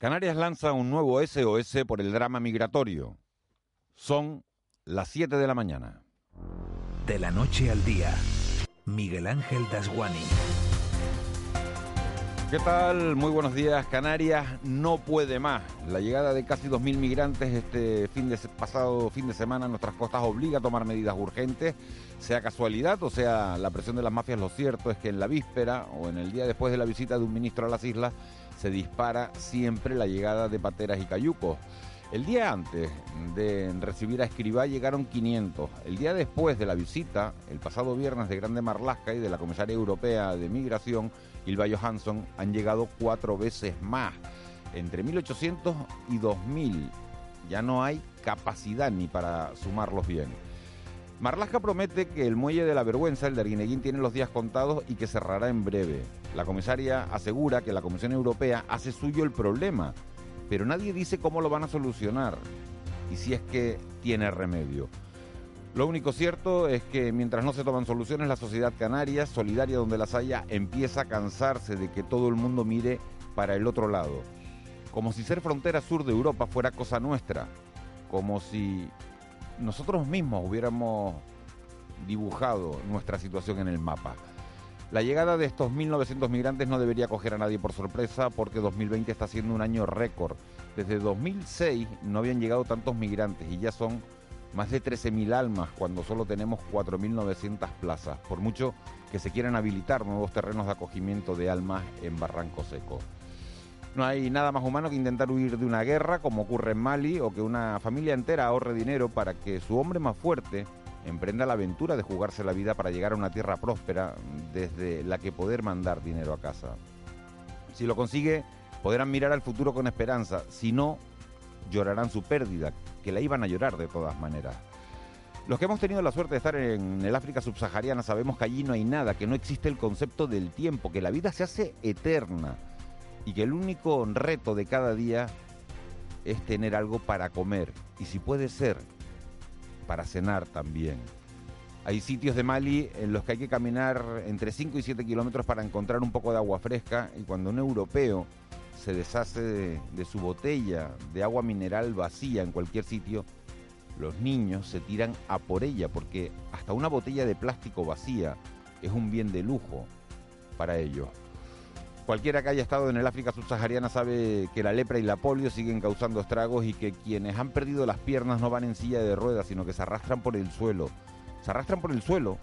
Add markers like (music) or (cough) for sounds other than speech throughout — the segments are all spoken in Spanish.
Canarias lanza un nuevo SOS por el drama migratorio. Son las 7 de la mañana. De la noche al día, Miguel Ángel Dasguani. ¿Qué tal? Muy buenos días. Canarias no puede más. La llegada de casi 2.000 migrantes este fin de pasado fin de semana a nuestras costas obliga a tomar medidas urgentes, sea casualidad o sea la presión de las mafias. Lo cierto es que en la víspera o en el día después de la visita de un ministro a las islas se dispara siempre la llegada de pateras y cayucos. El día antes de recibir a Escribá llegaron 500. El día después de la visita, el pasado viernes de Grande Marlasca y de la comisaria europea de migración, Ilva Johansson, han llegado cuatro veces más. Entre 1.800 y 2.000. Ya no hay capacidad ni para sumarlos bien. Marlaska promete que el muelle de la vergüenza, el de Arguineguín, tiene los días contados y que cerrará en breve. La comisaria asegura que la Comisión Europea hace suyo el problema, pero nadie dice cómo lo van a solucionar y si es que tiene remedio. Lo único cierto es que mientras no se toman soluciones, la sociedad canaria, solidaria donde las haya, empieza a cansarse de que todo el mundo mire para el otro lado. Como si ser frontera sur de Europa fuera cosa nuestra. Como si nosotros mismos hubiéramos dibujado nuestra situación en el mapa. La llegada de estos 1.900 migrantes no debería coger a nadie por sorpresa porque 2020 está siendo un año récord. Desde 2006 no habían llegado tantos migrantes y ya son más de 13.000 almas cuando solo tenemos 4.900 plazas, por mucho que se quieran habilitar nuevos terrenos de acogimiento de almas en Barranco Seco. No hay nada más humano que intentar huir de una guerra, como ocurre en Mali, o que una familia entera ahorre dinero para que su hombre más fuerte emprenda la aventura de jugarse la vida para llegar a una tierra próspera desde la que poder mandar dinero a casa. Si lo consigue, podrán mirar al futuro con esperanza. Si no, llorarán su pérdida, que la iban a llorar de todas maneras. Los que hemos tenido la suerte de estar en el África subsahariana sabemos que allí no hay nada, que no existe el concepto del tiempo, que la vida se hace eterna y que el único reto de cada día es tener algo para comer y si puede ser para cenar también. Hay sitios de Mali en los que hay que caminar entre 5 y 7 kilómetros para encontrar un poco de agua fresca y cuando un europeo se deshace de, de, su botella de agua mineral vacía en cualquier sitio, los niños se tiran a por ella porque hasta una botella de plástico vacía es un bien de lujo para ellos. Cualquiera que haya estado en el África subsahariana sabe que la lepra y la polio siguen causando estragos y que quienes han perdido las piernas no van en silla de ruedas, sino que se arrastran por el suelo. Se arrastran por el suelo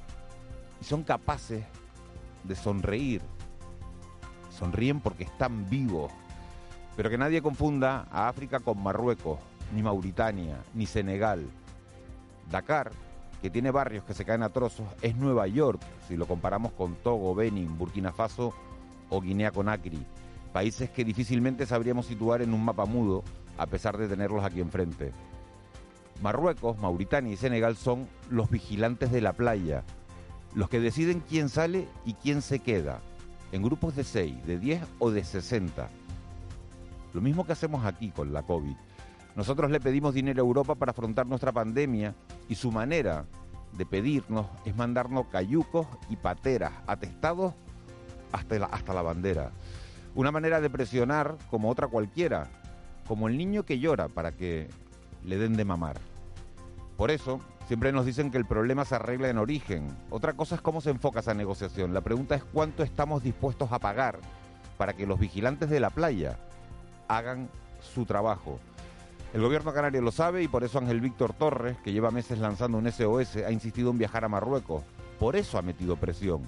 y son capaces de sonreír. Sonríen porque están vivos. Pero que nadie confunda a África con Marruecos, ni Mauritania, ni Senegal. Dakar, que tiene barrios que se caen a trozos, es Nueva York, si lo comparamos con Togo, Benin, Burkina Faso o Guinea Conakry, países que difícilmente sabríamos situar en un mapa mudo a pesar de tenerlos aquí enfrente. Marruecos, Mauritania y Senegal son los vigilantes de la playa, los que deciden quién sale y quién se queda, en grupos de 6, de 10 o de 60. Lo mismo que hacemos aquí con la COVID. Nosotros le pedimos dinero a Europa para afrontar nuestra pandemia y su manera de pedirnos es mandarnos cayucos y pateras atestados hasta la, hasta la bandera. Una manera de presionar como otra cualquiera, como el niño que llora para que le den de mamar. Por eso, siempre nos dicen que el problema se arregla en origen. Otra cosa es cómo se enfoca esa negociación. La pregunta es cuánto estamos dispuestos a pagar para que los vigilantes de la playa hagan su trabajo. El gobierno canario lo sabe y por eso Ángel Víctor Torres, que lleva meses lanzando un SOS, ha insistido en viajar a Marruecos. Por eso ha metido presión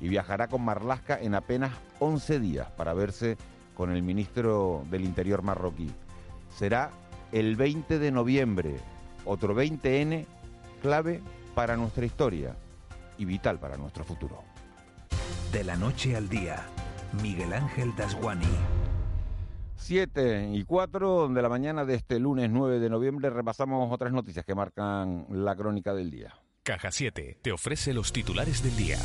y viajará con Marlasca en apenas 11 días para verse con el ministro del Interior marroquí. Será el 20 de noviembre, otro 20N clave para nuestra historia y vital para nuestro futuro. De la noche al día, Miguel Ángel Dasguani. 7 y 4 de la mañana de este lunes 9 de noviembre repasamos otras noticias que marcan la crónica del día. Caja 7 te ofrece los titulares del día.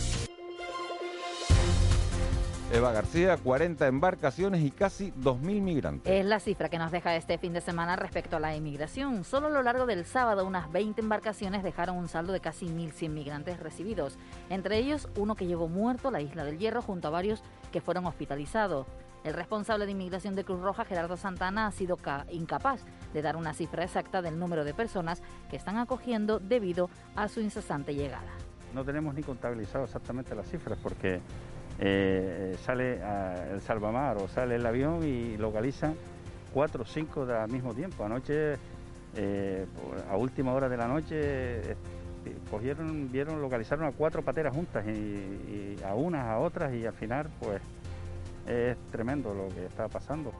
Eva García, 40 embarcaciones y casi 2.000 migrantes. Es la cifra que nos deja este fin de semana respecto a la inmigración. Solo a lo largo del sábado, unas 20 embarcaciones dejaron un saldo de casi 1.100 migrantes recibidos. Entre ellos, uno que llegó muerto a la isla del Hierro junto a varios que fueron hospitalizados. El responsable de inmigración de Cruz Roja, Gerardo Santana, ha sido incapaz de dar una cifra exacta del número de personas que están acogiendo debido a su incesante llegada. No tenemos ni contabilizado exactamente las cifras porque eh, sale el salvamar o sale el avión y localizan cuatro o cinco al mismo tiempo. Anoche, eh, a última hora de la noche, eh, cogieron, vieron, localizaron a cuatro pateras juntas y, a unas, a otras y al final, pues es tremendo lo que está pasando.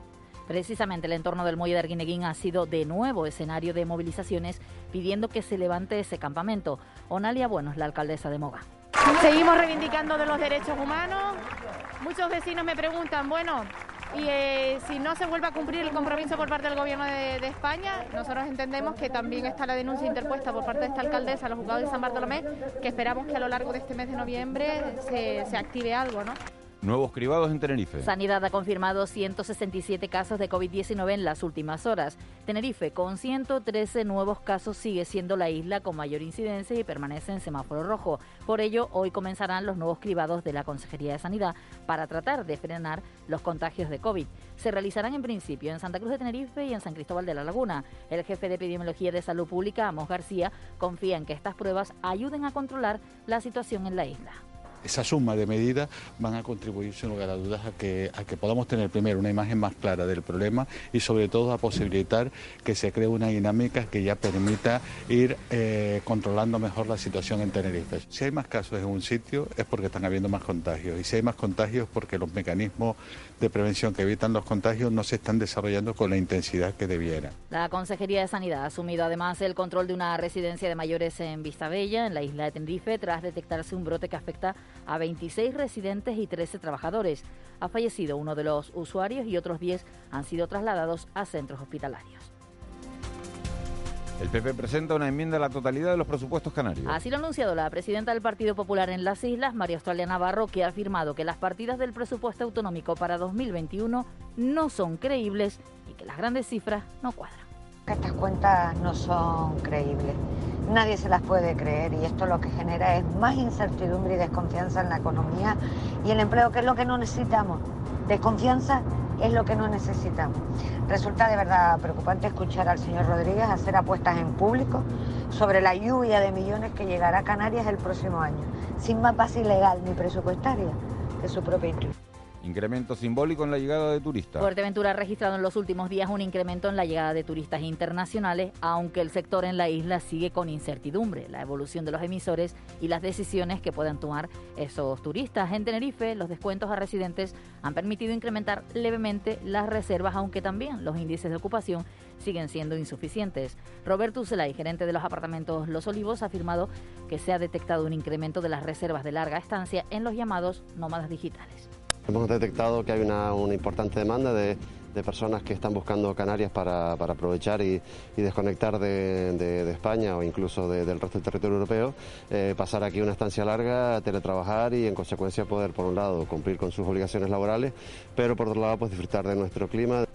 Precisamente el entorno del muelle de Arguineguín ha sido de nuevo escenario de movilizaciones pidiendo que se levante ese campamento. Onalia Bueno es la alcaldesa de Moga. Seguimos reivindicando de los derechos humanos. Muchos vecinos me preguntan, bueno, y eh, si no se vuelve a cumplir el compromiso por parte del Gobierno de, España, nosotros entendemos que también está la denuncia interpuesta por parte de esta alcaldesa a los juzgados de San Bartolomé, que esperamos que a lo largo de este mes de noviembre se, se active algo, ¿no? Nuevos cribados en Tenerife. Sanidad ha confirmado 167 casos de COVID-19 en las últimas horas. Tenerife, con 113 nuevos casos, sigue siendo la isla con mayor incidencia y permanece en semáforo rojo. Por ello, hoy comenzarán los nuevos cribados de la Consejería de Sanidad para tratar de frenar los contagios de COVID. Se realizarán en principio en Santa Cruz de Tenerife y en San Cristóbal de la Laguna. El jefe de Epidemiología de Salud Pública, Amos García, confía en que estas pruebas ayuden a controlar la situación en la isla esa suma de medidas van a contribuir sin lugar a dudas a que, a que podamos tener primero una imagen más clara del problema y sobre todo a posibilitar que se cree una dinámica que ya permita ir eh, controlando mejor la situación en Tenerife. Si hay más casos en un sitio es porque están habiendo más contagios y si hay más contagios porque los mecanismos de prevención que evitan los contagios no se están desarrollando con la intensidad que debiera. La Consejería de Sanidad ha asumido además el control de una residencia de mayores en Vistabella, en la isla de Tenerife, tras detectarse un brote que afecta 26 residentes y 13 trabajadores. Ha fallecido uno de los usuarios y otros 10 han sido trasladados a centros hospitalarios. El PP presenta una enmienda a la totalidad de los presupuestos canarios. Así lo ha anunciado la presidenta del Partido Popular en las Islas, María Australia Navarro, que ha afirmado que las partidas del presupuesto autonómico para 2021 no son creíbles y que las grandes cifras no cuadran. Estas cuentas no son creíbles, nadie se las puede creer y esto lo que genera es más incertidumbre y desconfianza en la economía y el empleo, que es lo que no necesitamos. Desconfianza es lo que no necesitamos. Resulta de verdad preocupante escuchar al señor Rodríguez hacer apuestas en público sobre la lluvia de millones que llegará a Canarias el próximo año, sin más base ilegal ni presupuestaria que su propia intuición. Incremento simbólico en la llegada de turistas. Fuerteventura ha registrado en los últimos días un incremento en la llegada de turistas internacionales, aunque el sector en la isla sigue con incertidumbre. La evolución de los emisores y las decisiones que puedan tomar esos turistas. En Tenerife, los descuentos a residentes han permitido incrementar levemente las reservas, aunque también los índices de ocupación siguen siendo insuficientes. Roberto Ucelay, gerente de los apartamentos Los Olivos, ha afirmado que se ha detectado un incremento de las reservas de larga estancia en los llamados nómadas digitales. Hemos detectado que hay una, importante demanda de, personas que están buscando Canarias para, aprovechar y, desconectar de, España o incluso del resto del territorio europeo, eh, pasar aquí una estancia larga, teletrabajar y en consecuencia poder, por un lado, cumplir con sus obligaciones laborales, pero por otro lado, pues disfrutar de nuestro clima.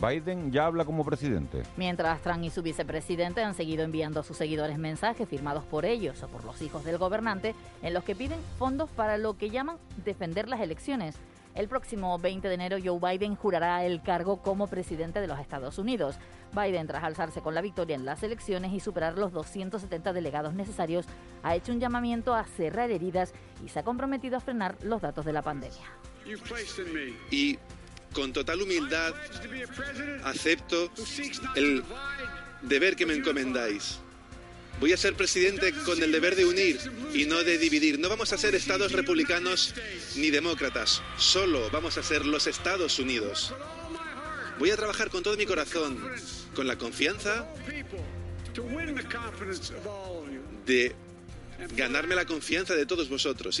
Biden ya habla como presidente. Mientras Trump y su vicepresidente han seguido enviando a sus seguidores mensajes firmados por ellos o por los hijos del gobernante en los que piden fondos para lo que llaman defender las elecciones. El próximo 20 de enero Joe Biden jurará el cargo como presidente de los Estados Unidos. Biden, tras alzarse con la victoria en las elecciones y superar los 270 delegados necesarios, ha hecho un llamamiento a cerrar heridas y se ha comprometido a frenar los datos de la pandemia. Y con total humildad acepto el deber que me encomendáis. Voy a ser presidente con el deber de unir y no de dividir. No vamos a ser estados republicanos ni demócratas, solo vamos a ser los Estados Unidos. Voy a trabajar con todo mi corazón, con la confianza de ganarme la confianza de todos vosotros.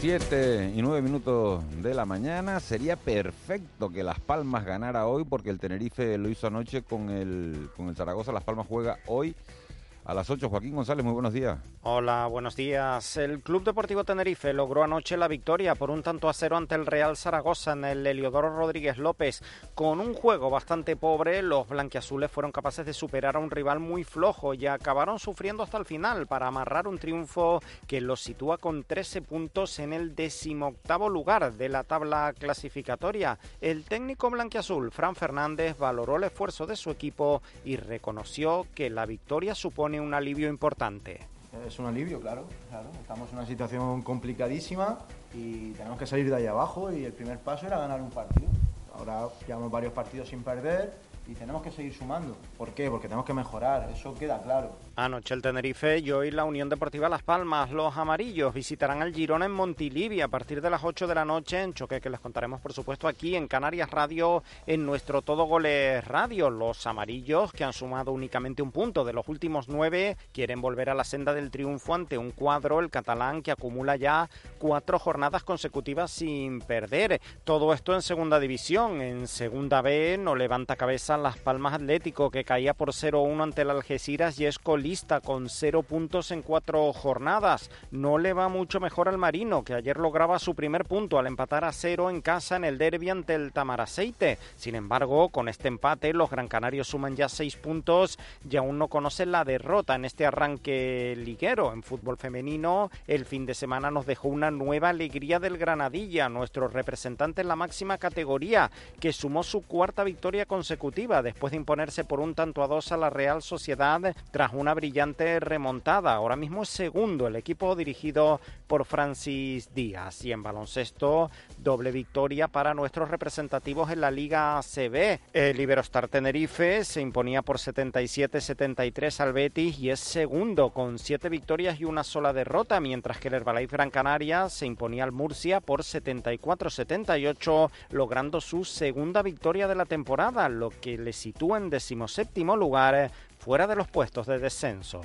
Siete y nueve minutos de la mañana. Sería perfecto que Las Palmas ganara hoy porque el Tenerife lo hizo anoche con el, con el Zaragoza. Las Palmas juega hoy a las 8. Joaquín González, muy buenos días. Hola, buenos días. El Club Deportivo Tenerife logró anoche la victoria por un tanto a cero ante el Real Zaragoza en el Heliodoro Rodríguez López. Con un juego bastante pobre, los blanquiazules fueron capaces de superar a un rival muy flojo y acabaron sufriendo hasta el final para amarrar un triunfo que los sitúa con 13 puntos en el decimoctavo lugar de la tabla clasificatoria. El técnico blanquiazul, Fran Fernández, valoró el esfuerzo de su equipo y reconoció que la victoria supone un alivio importante. Es un alivio, claro, claro. Estamos en una situación complicadísima y tenemos que salir de ahí abajo y el primer paso era ganar un partido. Ahora llevamos varios partidos sin perder y tenemos que seguir sumando. ¿Por qué? Porque tenemos que mejorar, eso queda claro. Anoche el Tenerife y hoy la Unión Deportiva Las Palmas. Los amarillos visitarán al Girona en Montilivia a partir de las 8 de la noche en choque que les contaremos por supuesto aquí en Canarias Radio en nuestro Todo Goles Radio. Los amarillos que han sumado únicamente un punto de los últimos nueve quieren volver a la senda del triunfo ante un cuadro, el catalán, que acumula ya cuatro jornadas consecutivas sin perder. Todo esto en segunda división. En segunda B no levanta cabeza Las Palmas Atlético que caía por 0-1 ante el Algeciras y es lista con cero puntos en cuatro jornadas. No le va mucho mejor al Marino, que ayer lograba su primer punto al empatar a cero en casa en el derby ante el Tamaraceite. Sin embargo, con este empate, los Gran Canarios suman ya seis puntos y aún no conocen la derrota en este arranque liguero. En fútbol femenino, el fin de semana nos dejó una nueva alegría del Granadilla, nuestro representante en la máxima categoría, que sumó su cuarta victoria consecutiva después de imponerse por un tanto a dos a la Real Sociedad tras una brillante remontada. Ahora mismo es segundo el equipo dirigido por Francis Díaz. Y en baloncesto, doble victoria para nuestros representativos en la Liga CB. El Iberostar Tenerife se imponía por 77-73 al Betis y es segundo con siete victorias y una sola derrota, mientras que el Herbalife Gran Canaria se imponía al Murcia por 74-78, logrando su segunda victoria de la temporada, lo que le sitúa en decimoséptimo lugar fuera de los puestos de descenso.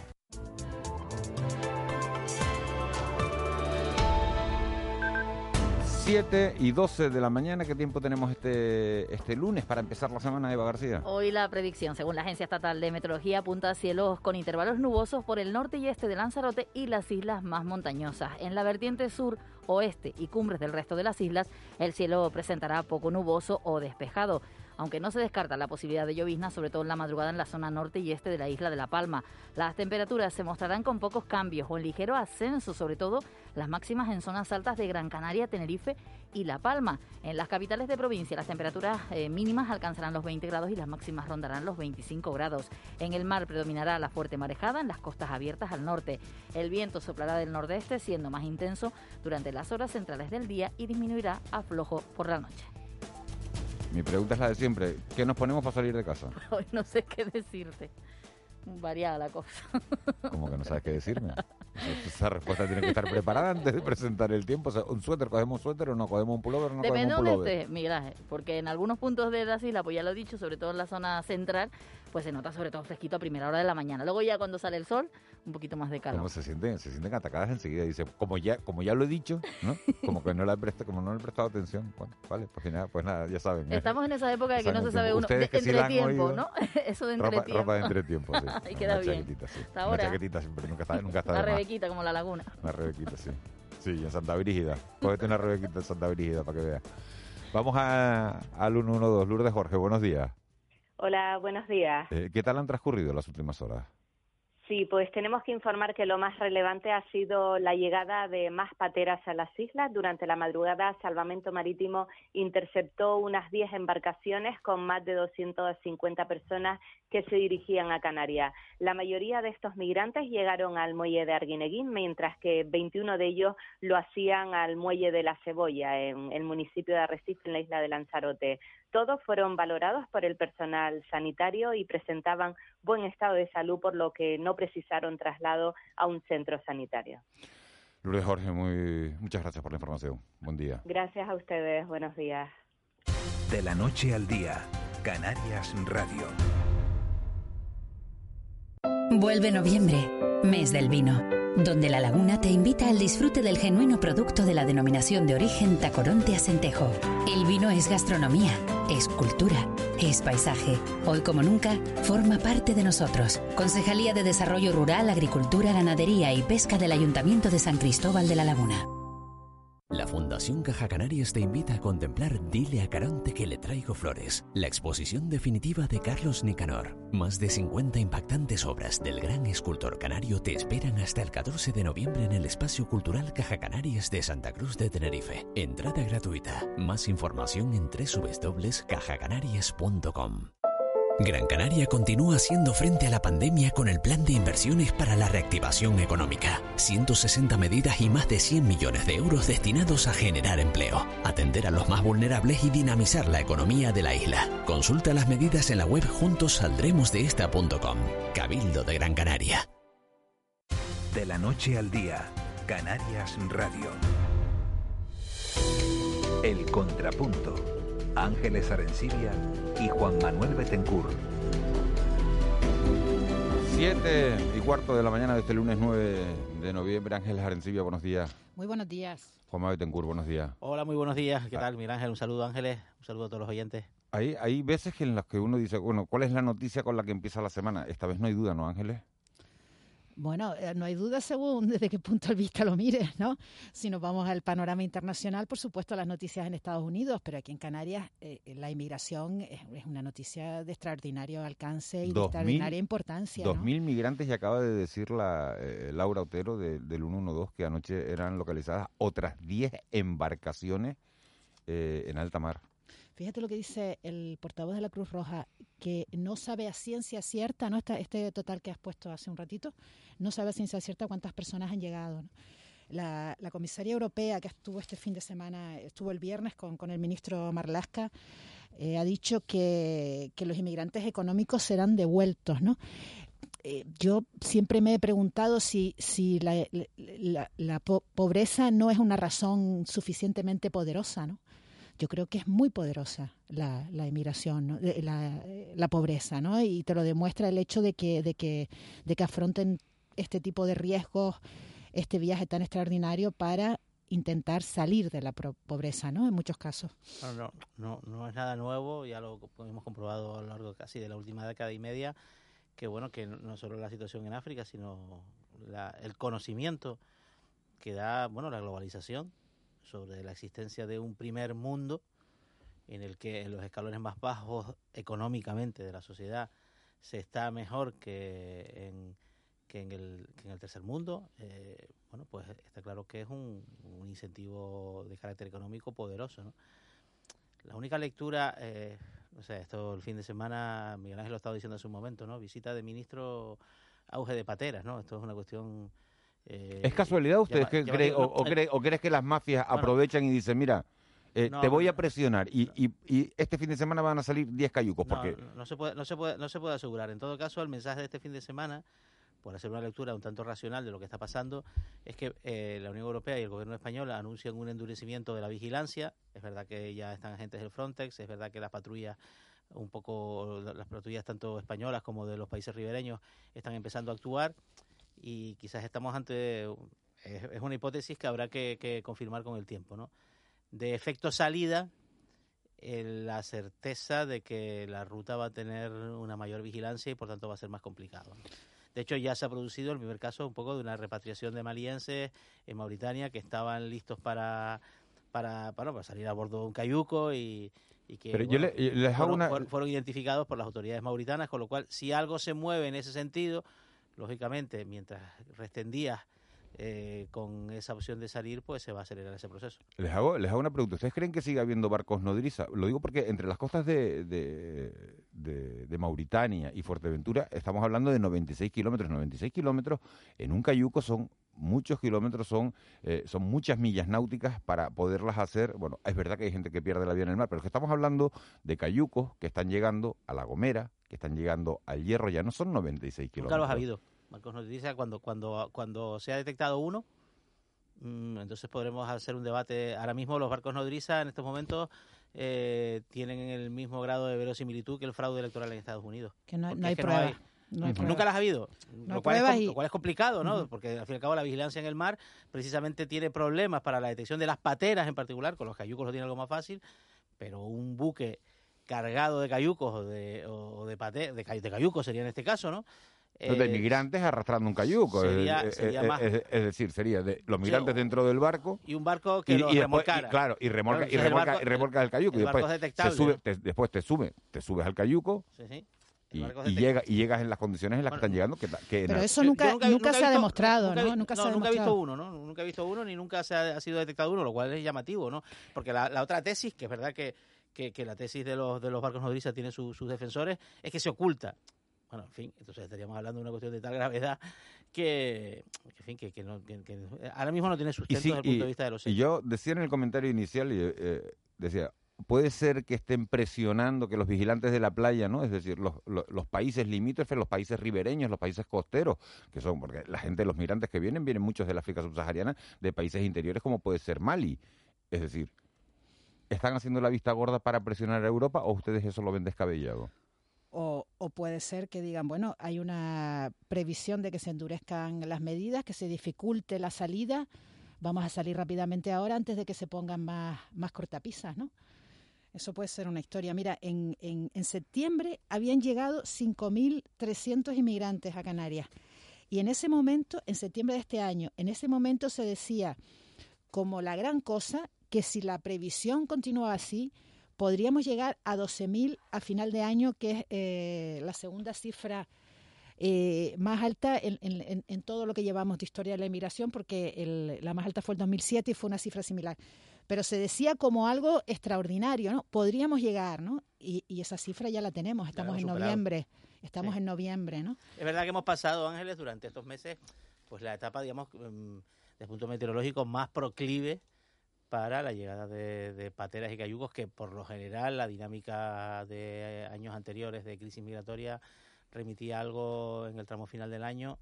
Siete y 12 de la mañana, ¿qué tiempo tenemos este, este lunes para empezar la semana, Eva García? Hoy la predicción, según la Agencia Estatal de Meteorología, apunta a cielos con intervalos nubosos por el norte y este de Lanzarote y las islas más montañosas. En la vertiente sur, oeste y cumbres del resto de las islas, el cielo presentará poco nuboso o despejado aunque no se descarta la posibilidad de llovizna, sobre todo en la madrugada en la zona norte y este de la isla de La Palma. Las temperaturas se mostrarán con pocos cambios o en ligero ascenso, sobre todo las máximas en zonas altas de Gran Canaria, Tenerife y La Palma. En las capitales de provincia las temperaturas eh, mínimas alcanzarán los 20 grados y las máximas rondarán los 25 grados. En el mar predominará la fuerte marejada en las costas abiertas al norte. El viento soplará del nordeste siendo más intenso durante las horas centrales del día y disminuirá a flojo por la noche. Mi pregunta es la de siempre. ¿Qué nos ponemos para salir de casa? (laughs) Hoy no sé qué decirte. Variada la cosa. ¿Cómo que no sabes qué decirme? (laughs) Esa respuesta tiene que estar preparada antes de presentar el tiempo. O sea, un suéter, cogemos suéter o no, cogemos un pullover o no Depende cogemos un pullover. de mira, porque en algunos puntos de las islas, pues ya lo he dicho, sobre todo en la zona central, pues se nota sobre todo fresquito a primera hora de la mañana. Luego ya cuando sale el sol, un poquito más de calor. Como se sienten, se sienten atacadas enseguida. Dice, como ya, como ya lo he dicho, ¿no? Como que no le he prestado, como no le he prestado atención. Bueno, vale, pues nada, pues nada, ya saben. ¿eh? Estamos en esa época de que no se un sabe uno. De sí entretiempo, oído. ¿no? (laughs) Eso de Ropa, entretiempo. ropa de entretiempo, sí. (laughs) Ahí queda bien. chaquetita, sí. Hasta Una ahora. chaquetita siempre, nunca está, nunca está de más. Rebequita como la laguna. Una rebequita, sí. Sí, en Santa Brígida. Cógete una rebequita en Santa Brígida para que veas. Vamos a, al 112. Lourdes Jorge, buenos días. Hola, buenos días. Eh, ¿Qué tal han transcurrido las últimas horas? Sí, pues tenemos que informar que lo más relevante ha sido la llegada de más pateras a las islas. Durante la madrugada, Salvamento Marítimo interceptó unas 10 embarcaciones con más de 250 personas que se dirigían a Canarias. La mayoría de estos migrantes llegaron al muelle de Arguineguín, mientras que 21 de ellos lo hacían al muelle de la Cebolla, en el municipio de Arrecife, en la isla de Lanzarote. Todos fueron valorados por el personal sanitario y presentaban buen estado de salud, por lo que no precisaron traslado a un centro sanitario. Lourdes Jorge, muy, muchas gracias por la información. Buen día. Gracias a ustedes. Buenos días. De la noche al día, Canarias Radio. Vuelve noviembre, mes del vino, donde La Laguna te invita al disfrute del genuino producto de la denominación de origen Tacoronte Acentejo. El vino es gastronomía, es cultura, es paisaje. Hoy como nunca, forma parte de nosotros. Concejalía de Desarrollo Rural, Agricultura, Ganadería y Pesca del Ayuntamiento de San Cristóbal de la Laguna. La Fundación Caja Canarias te invita a contemplar Dile a Caronte que le traigo flores, la exposición definitiva de Carlos Nicanor. Más de 50 impactantes obras del gran escultor canario te esperan hasta el 14 de noviembre en el Espacio Cultural Caja Canarias de Santa Cruz de Tenerife. Entrada gratuita. Más información en www.cajacanarias.com. Gran Canaria continúa haciendo frente a la pandemia con el plan de inversiones para la reactivación económica. 160 medidas y más de 100 millones de euros destinados a generar empleo, atender a los más vulnerables y dinamizar la economía de la isla. Consulta las medidas en la web juntosaldremosdeesta.com. Cabildo de Gran Canaria. De la noche al día, Canarias Radio. El Contrapunto. Ángeles Arencibia y Juan Manuel Betencur. Siete y cuarto de la mañana de este lunes 9 de noviembre. Ángeles Arencibia, buenos días. Muy buenos días. Juan Manuel Betencur, buenos días. Hola, muy buenos días. ¿Qué tal, Miguel Ángel? Un saludo, Ángeles. Un saludo a todos los oyentes. Hay, hay veces que en las que uno dice, bueno, ¿cuál es la noticia con la que empieza la semana? Esta vez no hay duda, ¿no, Ángeles? Bueno, eh, no hay duda según (laughs) desde qué punto de vista lo mires, ¿no? Si nos vamos al panorama internacional, por supuesto, las noticias en Estados Unidos, pero aquí en Canarias eh, la inmigración es, es, una noticia de extraordinario alcance y de extraordinaria importancia. Dos mil migrantes, y acaba de decir la, eh, Laura Otero de, del 112 que anoche eran localizadas otras 10 embarcaciones eh, en alta mar. Fíjate lo que dice el portavoz de la Cruz Roja, que no sabe a ciencia cierta, ¿no? Este total que has puesto hace un ratito, no sabe a ciencia cierta cuántas personas han llegado. ¿no? La, comisaria europea que estuvo este fin de semana, estuvo el viernes con, el ministro Marlaska, eh, ha dicho que, los inmigrantes económicos serán devueltos, ¿no? Eh, yo siempre me he preguntado si, la, la, la po pobreza no es una razón suficientemente poderosa, ¿no? Yo creo que es muy poderosa la, la inmigración, ¿no? la, la, pobreza, ¿no? Y te lo demuestra el hecho de que, de que, de que afronten este tipo de riesgos, este viaje tan extraordinario para intentar salir de la pobreza, ¿no? En muchos casos. No, no, no, no es nada nuevo, ya lo hemos comprobado a lo largo casi de la última década y media, que bueno, que no solo la situación en África, sino la, el conocimiento que da, bueno, la globalización, sobre la existencia de un primer mundo en el que en los escalones más bajos económicamente de la sociedad se está mejor que en, que en, el, que en el tercer mundo, eh, bueno, pues está claro que es un, un, incentivo de carácter económico poderoso. ¿no? La única lectura, eh, no sé, esto el fin de semana, Miguel Ángel lo estaba diciendo hace un momento, ¿no? Visita de ministro, auge de pateras, ¿no? Esto es una cuestión eh, ¿Es casualidad ustedes que creen, o, o, cree, o, crees que las mafias bueno, aprovechan y dicen, mira, eh, no, te voy a presionar y, y, y, este fin de semana van a salir 10 cayucos? Porque... No, no, se puede, no, se puede, no se puede asegurar. En todo caso, el mensaje de este fin de semana, por hacer una lectura un tanto racional de lo que está pasando, es que eh, la Unión Europea y el gobierno español anuncian un endurecimiento de la vigilancia. Es verdad que ya están agentes del Frontex, es verdad que las patrullas un poco las patrullas tanto españolas como de los países ribereños están empezando a actuar y quizás estamos ante es, es una hipótesis que habrá que, que, confirmar con el tiempo, ¿no? De efecto salida, eh, la certeza de que la ruta va a tener una mayor vigilancia y por tanto va a ser más complicado. ¿no? De hecho, ya se ha producido el primer caso un poco de una repatriación de malienses en Mauritania que estaban listos para para, para, para salir a bordo de un cayuco y, y que Pero bueno, yo le, les fueron, una... fueron identificados por las autoridades mauritanas, con lo cual, si algo se mueve en ese sentido, lógicamente, mientras resten días eh, con esa opción de salir, pues se va a acelerar ese proceso. Les hago, les hago una pregunta. ¿Ustedes creen que sigue habiendo barcos nodriza? Lo digo porque entre las costas de, de, de, de Mauritania y Fuerteventura estamos hablando de 96 kilómetros. 96 kilómetros en un cayuco son muchos kilómetros, son, eh, son muchas millas náuticas para poderlas hacer. Bueno, es verdad que hay gente que pierde la vida en el mar, pero es que estamos hablando de cayucos que están llegando a La Gomera, que están llegando al Hierro, ya no son 96 kilómetros. Nunca los ha habido. Marcos nos dice cuando, cuando, cuando se ha detectado uno, mm, entonces podremos hacer un debate. Ahora mismo los barcos nodriza en estos momentos eh, tienen el mismo grado de verosimilitud que el fraude electoral en Estados Unidos. Que no, no hay es que no prueba. hay- No hay Nunca prueba. las ha habido, No lo, cual es, y- lo cual es complicado, ¿no? Porque al fin y al cabo la vigilancia en el mar precisamente tiene problemas para la detección de las pateras en particular, con los cayucos lo tiene algo más fácil, pero un buque cargado de cayucos o de, o de, pate- de, cay- de cayucos sería en este caso, ¿no? de Eh, migrantes arrastrando un cayuco. sería- es, sería es- más- es- es decir, sería de los migrantes dentro del barco. y un barco que y, lo y después- remolcara. y claro, y remolca, y entonces el remolca, barco- y remolca el cayuco. el y después, se sube, te- después te sube, te subes al cayuco Sí, sí. y, y llega, y llegas en las condiciones en las que están llegando. Que, Pero eso nunca, nunca, se ha visto- demostrado, nunca se ha nunca he visto uno, ¿no? Nunca he visto uno ni nunca se ha, ha sido detectado uno, lo cual es llamativo, ¿no? Porque la, la otra tesis, que es verdad que, que, que la tesis de los, de los barcos nodrizas tiene su- sus defensores, es que se oculta. Bueno, en fin, entonces estaríamos hablando de una cuestión de tal gravedad que, que, en fin, que, que no- ahora mismo no tiene y, sustento sí, desde el punto y- de vista de los y hechos. yo decía en el comentario inicial, y, eh, decía, puede ser que estén presionando que los vigilantes de la playa, ¿no? Es decir, los, los, los países limítrofes, los países ribereños, los países costeros, que son, porque la gente, los migrantes que vienen, vienen muchos del África subsahariana, de países interiores como puede ser Mali. Es decir, ¿están haciendo la vista gorda para presionar a Europa o ustedes eso lo ven descabellado? O, o puede ser que digan, bueno, hay una previsión de que se endurezcan las medidas, que se dificulte la salida, vamos a salir rápidamente ahora antes de que se pongan más, más cortapisas, ¿no? Eso puede ser una historia. Mira, en, en, en septiembre habían llegado 5.300 inmigrantes a Canarias. Y en ese momento, en septiembre de este año, en ese momento se decía como la gran cosa que si la previsión continúa así, podríamos llegar a 12.000 a final de año, que es eh, la segunda cifra eh, más alta en, en- todo lo que llevamos de historia de la inmigración, porque el- la más alta fue el 2007 y fue una cifra similar. Pero se decía como algo extraordinario, ¿no? Podríamos llegar, ¿no? Y, y esa cifra ya la tenemos, estamos en noviembre, estamos Sí. en noviembre, ¿no? Es verdad que hemos pasado, Ángeles, durante estos meses, pues la etapa, digamos, mm, desde el punto meteorológico más proclive para la llegada de, de pateras y cayucos, que por lo general la dinámica de años anteriores de crisis migratoria remitía algo en el tramo final del año,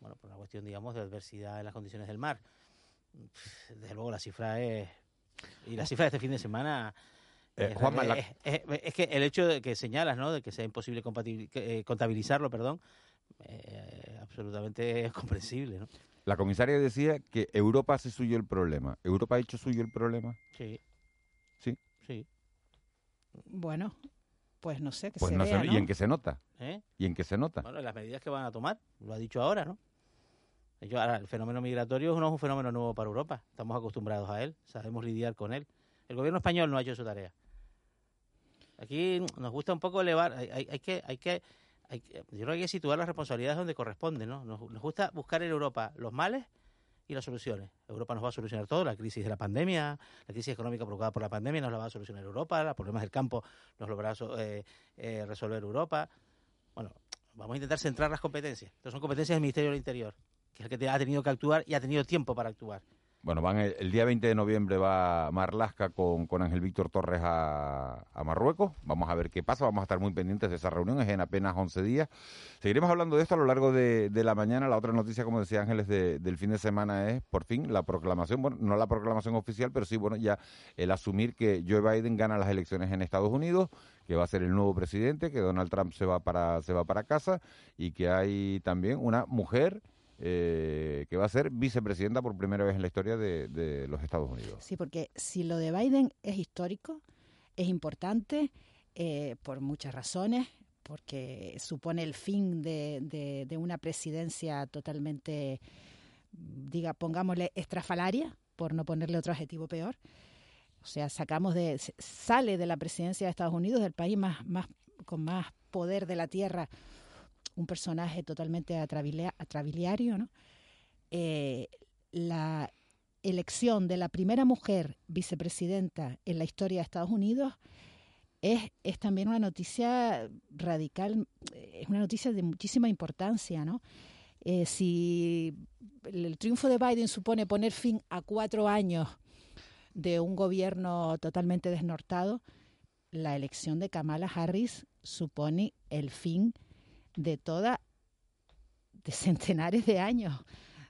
bueno, por una cuestión, digamos, de adversidad en las condiciones del mar. Desde luego la cifra es... Y la cifra de este fin de semana... Eh, es, Juanma, es- es- es que el hecho de que señalas, ¿no? De que sea imposible compatibil- eh, contabilizarlo, perdón, eh, absolutamente es (laughs) comprensible, ¿no? La comisaria decía que Europa hace suyo el problema. ¿Europa ha hecho suyo el problema? Sí. Sí. Sí. Bueno, pues no sé, que Pues se no vea. ¿y en qué se nota? ¿Eh? ¿Y en qué se nota? Bueno, las medidas que van a tomar, lo ha dicho ahora, ¿no? Ellos- ahora, el fenómeno migratorio no es un fenómeno nuevo para Europa. Estamos acostumbrados a él, sabemos lidiar con él. El gobierno español no ha hecho su tarea. Aquí nos gusta un poco elevar, hay, hay- hay que, hay que, hay yo creo que hay que situar las responsabilidades donde corresponden, ¿no? Nos, gusta buscar en Europa los males y las soluciones. Europa nos va a solucionar todo, la crisis de la pandemia, la crisis económica provocada por la pandemia nos la va a solucionar Europa, los problemas del campo nos lo va a eh, eh, resolver Europa. Bueno, vamos a intentar centrar las competencias. Estas son competencias del Ministerio del Interior, que es el que ha tenido que actuar y ha tenido tiempo para actuar. Bueno, van el, día 20 de noviembre va Marlasca con, con Ángel Víctor Torres a, a Marruecos. Vamos a ver qué pasa. Vamos a estar muy pendientes de esa reunión. Es en apenas 11 días. Seguiremos hablando de esto a lo largo de, de la mañana. La otra noticia, como decía Ángeles, de- del fin de semana es, por fin, la proclamación, bueno, no la proclamación oficial, pero sí, bueno, ya el asumir que Joe Biden gana las elecciones en Estados Unidos, que va a ser el nuevo presidente, que Donald Trump se va para, se va para casa y que hay también una mujer eh, que va a ser vicepresidenta por primera vez en la historia de, los Estados Unidos. Sí, porque si lo de Biden es histórico, es importante eh, por muchas razones, porque supone el fin de, de- una presidencia totalmente, diga, pongámosle, estrafalaria, por no ponerle otro adjetivo peor. O sea, sacamos de, sale de la presidencia de Estados Unidos, del país más, más con más poder de la tierra, un personaje totalmente atrabilia- atrabiliario, ¿no? Eh, la elección de la primera mujer vicepresidenta en la historia de Estados Unidos es, es también una noticia radical, eh, es una noticia de muchísima importancia, ¿no? Eh, si el triunfo de Biden supone poner fin a cuatro años de un gobierno totalmente desnortado, la elección de Kamala Harris supone el fin de toda de centenares de años.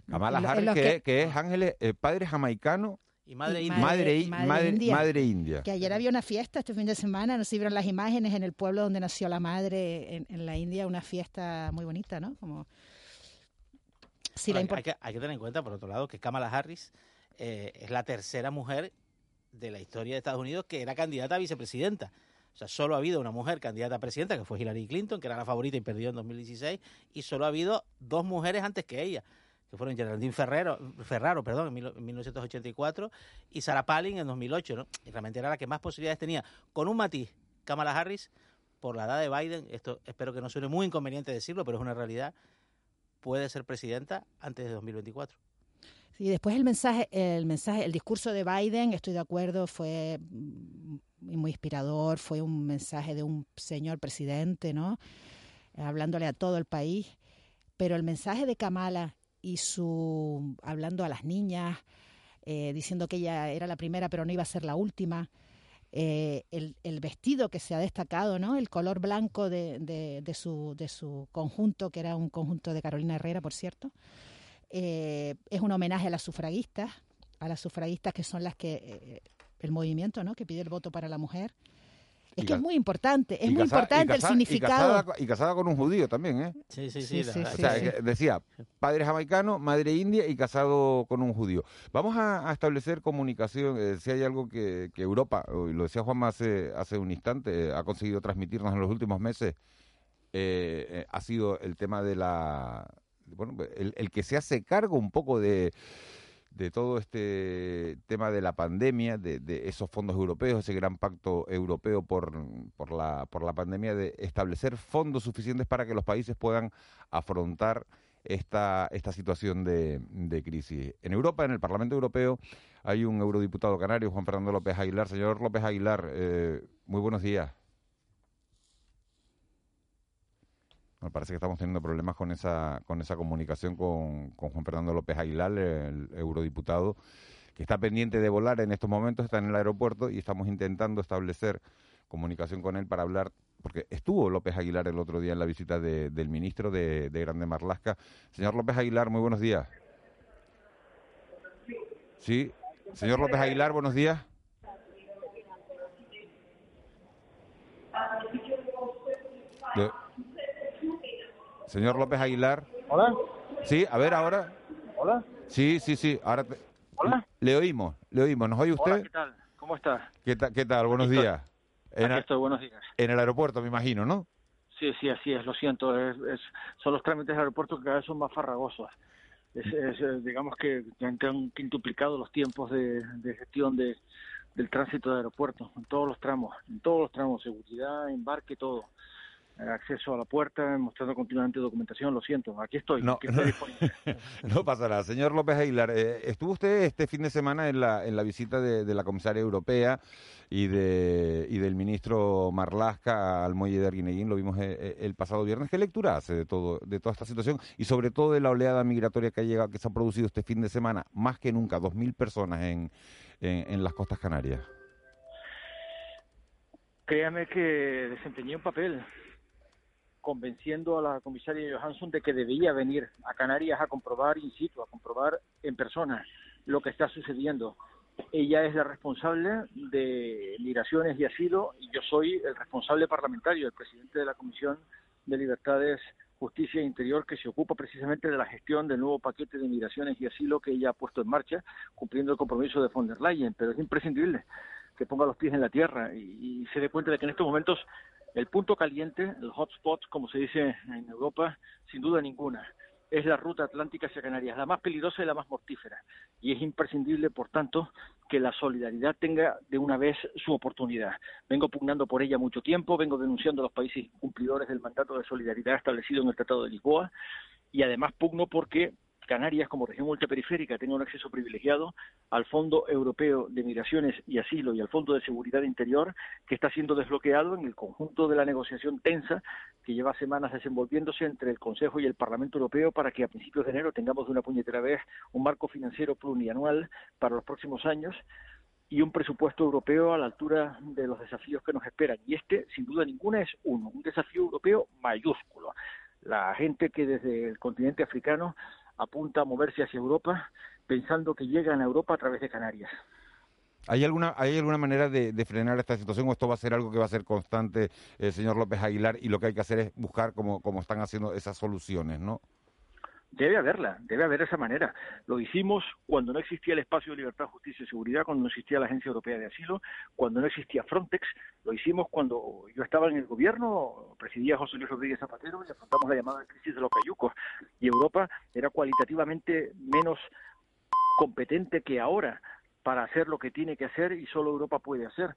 Kamala Harris, que, es Ángeles, eh, padre jamaicano y madre, india. Madre, madre, madre, india. Que ayer había una fiesta este fin de semana, nos vieron las imágenes en el pueblo donde nació la madre en, la India, una fiesta muy bonita, ¿no? Como... Sí, hay, que, hay, que, tener en cuenta, por otro lado, que Kamala Harris eh, es la tercera mujer de la historia de Estados Unidos que era candidata a vicepresidenta. O sea, solo ha habido una mujer candidata a presidenta, que fue Hillary Clinton, que era la favorita y perdió en 2016, y solo ha habido dos mujeres antes que ella que fueron Geraldine Ferrero, Ferraro perdón, en 1984 y Sarah Palin en 2008, ¿no? Y realmente era la que más posibilidades tenía. Con un matiz, Kamala Harris, por la edad de Biden, esto espero que no suene muy inconveniente decirlo, pero es una realidad, puede ser presidenta antes de 2024. Sí, después el mensaje, el mensaje, el discurso de Biden, estoy de acuerdo, fue muy inspirador, fue un mensaje de un señor presidente, ¿no? Hablándole a todo el país. Pero el mensaje de Kamala y su hablando a las niñas, eh, diciendo que ella era la primera pero no iba a ser la última. Eh, el, el, vestido que se ha destacado, ¿no? El color blanco de, de, su, de su conjunto, que era un conjunto de Carolina Herrera, por cierto, eh, es un homenaje a las sufragistas, a las sufragistas que son las que el movimiento, ¿no? Que pide el voto para la mujer. Es que es muy importante, es muy importante el significado. Y casada, con un judío también, ¿eh? Sí, sí, sí. o sea, decía, padre jamaicano, madre india y casado con un judío. Vamos a, establecer comunicación. Eh, si hay algo que, Europa, lo decía Juanma hace, hace un instante, eh, ha conseguido transmitirnos en los últimos meses, eh, ha sido el tema de la... Bueno, el que se hace cargo un poco de de todo este tema de la pandemia, de, esos fondos europeos, ese gran pacto europeo por, por, la, por la pandemia, de establecer fondos suficientes para que los países puedan afrontar esta, esta situación de, de crisis. En Europa, en el Parlamento Europeo, hay un eurodiputado canario, Juan Fernando López Aguilar. Señor López Aguilar, eh, muy buenos días. Me parece que estamos teniendo problemas con esa, con esa comunicación con, Juan Fernando López Aguilar, el eurodiputado, que está pendiente de volar en estos momentos, está en el aeropuerto y estamos intentando establecer comunicación con él para hablar, porque estuvo López Aguilar el otro día en la visita del ministro de, de Grande Marlasca. Señor López Aguilar, muy buenos días. Sí, señor López Aguilar, buenos días. Señor López Aguilar. Hola. Sí, a ver ahora. Hola. Sí, sí, sí. Ahora Hola. Le oímos, le oímos. ¿Nos oye usted? Hola, ¿qué tal? ¿Cómo está? ¿Qué, qué tal? Buenos días. En Aquí estoy, buenos días. En el aeropuerto, me imagino, ¿no? Sí, sí, así es, lo siento. Es, son los trámites del aeropuerto que cada vez son más farragosos. Es, eh, digamos que han quintuplicado los tiempos de, de gestión de, del tránsito de aeropuerto, en todos los tramos, en todos los tramos, seguridad, embarque, todo acceso a la puerta, mostrando continuamente documentación, lo siento, aquí estoy. No, (laughs) no, pasa nada. Señor López Aguilar, eh, estuvo usted este fin de semana en la, en la visita de, la comisaria europea y, de, y del ministro Marlasca al muelle de Arguineguín, lo vimos eh, eh, el, pasado viernes. ¿Qué lectura hace de, todo, de toda esta situación y sobre todo de la oleada migratoria que ha llegado, que se ha producido este fin de semana, más que nunca, dos mil personas en, en, en las costas canarias? Créame que desempeñé un papel convenciendo a la comisaria Johansson de que debía venir a Canarias a comprobar in situ, a comprobar en persona lo que está sucediendo. Ella es la responsable de migraciones y asilo y yo soy el responsable parlamentario, el presidente de la Comisión de Libertades, Justicia e Interior que se ocupa precisamente de la gestión del nuevo paquete de migraciones y asilo que ella ha puesto en marcha, cumpliendo el compromiso de von der Leyen. Pero es imprescindible que ponga los pies en la tierra y, y se dé cuenta de que en estos momentos el punto caliente, el hotspot, como se dice en Europa, sin duda ninguna, es la ruta atlántica hacia Canarias, la más peligrosa y la más mortífera. Y es imprescindible, por tanto, que la solidaridad tenga de una vez su oportunidad. Vengo pugnando por ella mucho tiempo, vengo denunciando a los países cumplidores del mandato de solidaridad establecido en el Tratado de Lisboa y además pugno porque Canarias, como región ultraperiférica, tenga un acceso privilegiado al Fondo Europeo de Migraciones y Asilo y al Fondo de Seguridad Interior, que está siendo desbloqueado en el conjunto de la negociación tensa que lleva semanas desenvolviéndose entre el Consejo y el Parlamento Europeo para que a principios de enero tengamos de una puñetera vez un marco financiero plurianual para los próximos años y un presupuesto europeo a la altura de los desafíos que nos esperan. Y este, sin duda ninguna, es uno, un desafío europeo mayúsculo. La gente que desde el continente africano apunta a moverse hacia Europa pensando que llegan a Europa a través de Canarias. ¿Hay alguna, ¿Hay alguna manera de, frenar esta situación o esto va a ser algo que va a ser constante, el señor López Aguilar, y lo que hay que hacer es buscar cómo, cómo están haciendo esas soluciones, ¿no? Debe haberla, debe haber esa manera. Lo hicimos cuando no existía el espacio de libertad, justicia y seguridad, cuando no existía la Agencia Europea de Asilo, cuando no existía Frontex, lo hicimos cuando yo estaba en el gobierno, presidía José Luis Rodríguez Zapatero y afrontamos la llamada crisis de los cayucos. Y Europa era cualitativamente menos competente que ahora para hacer lo que tiene que hacer y solo Europa puede hacer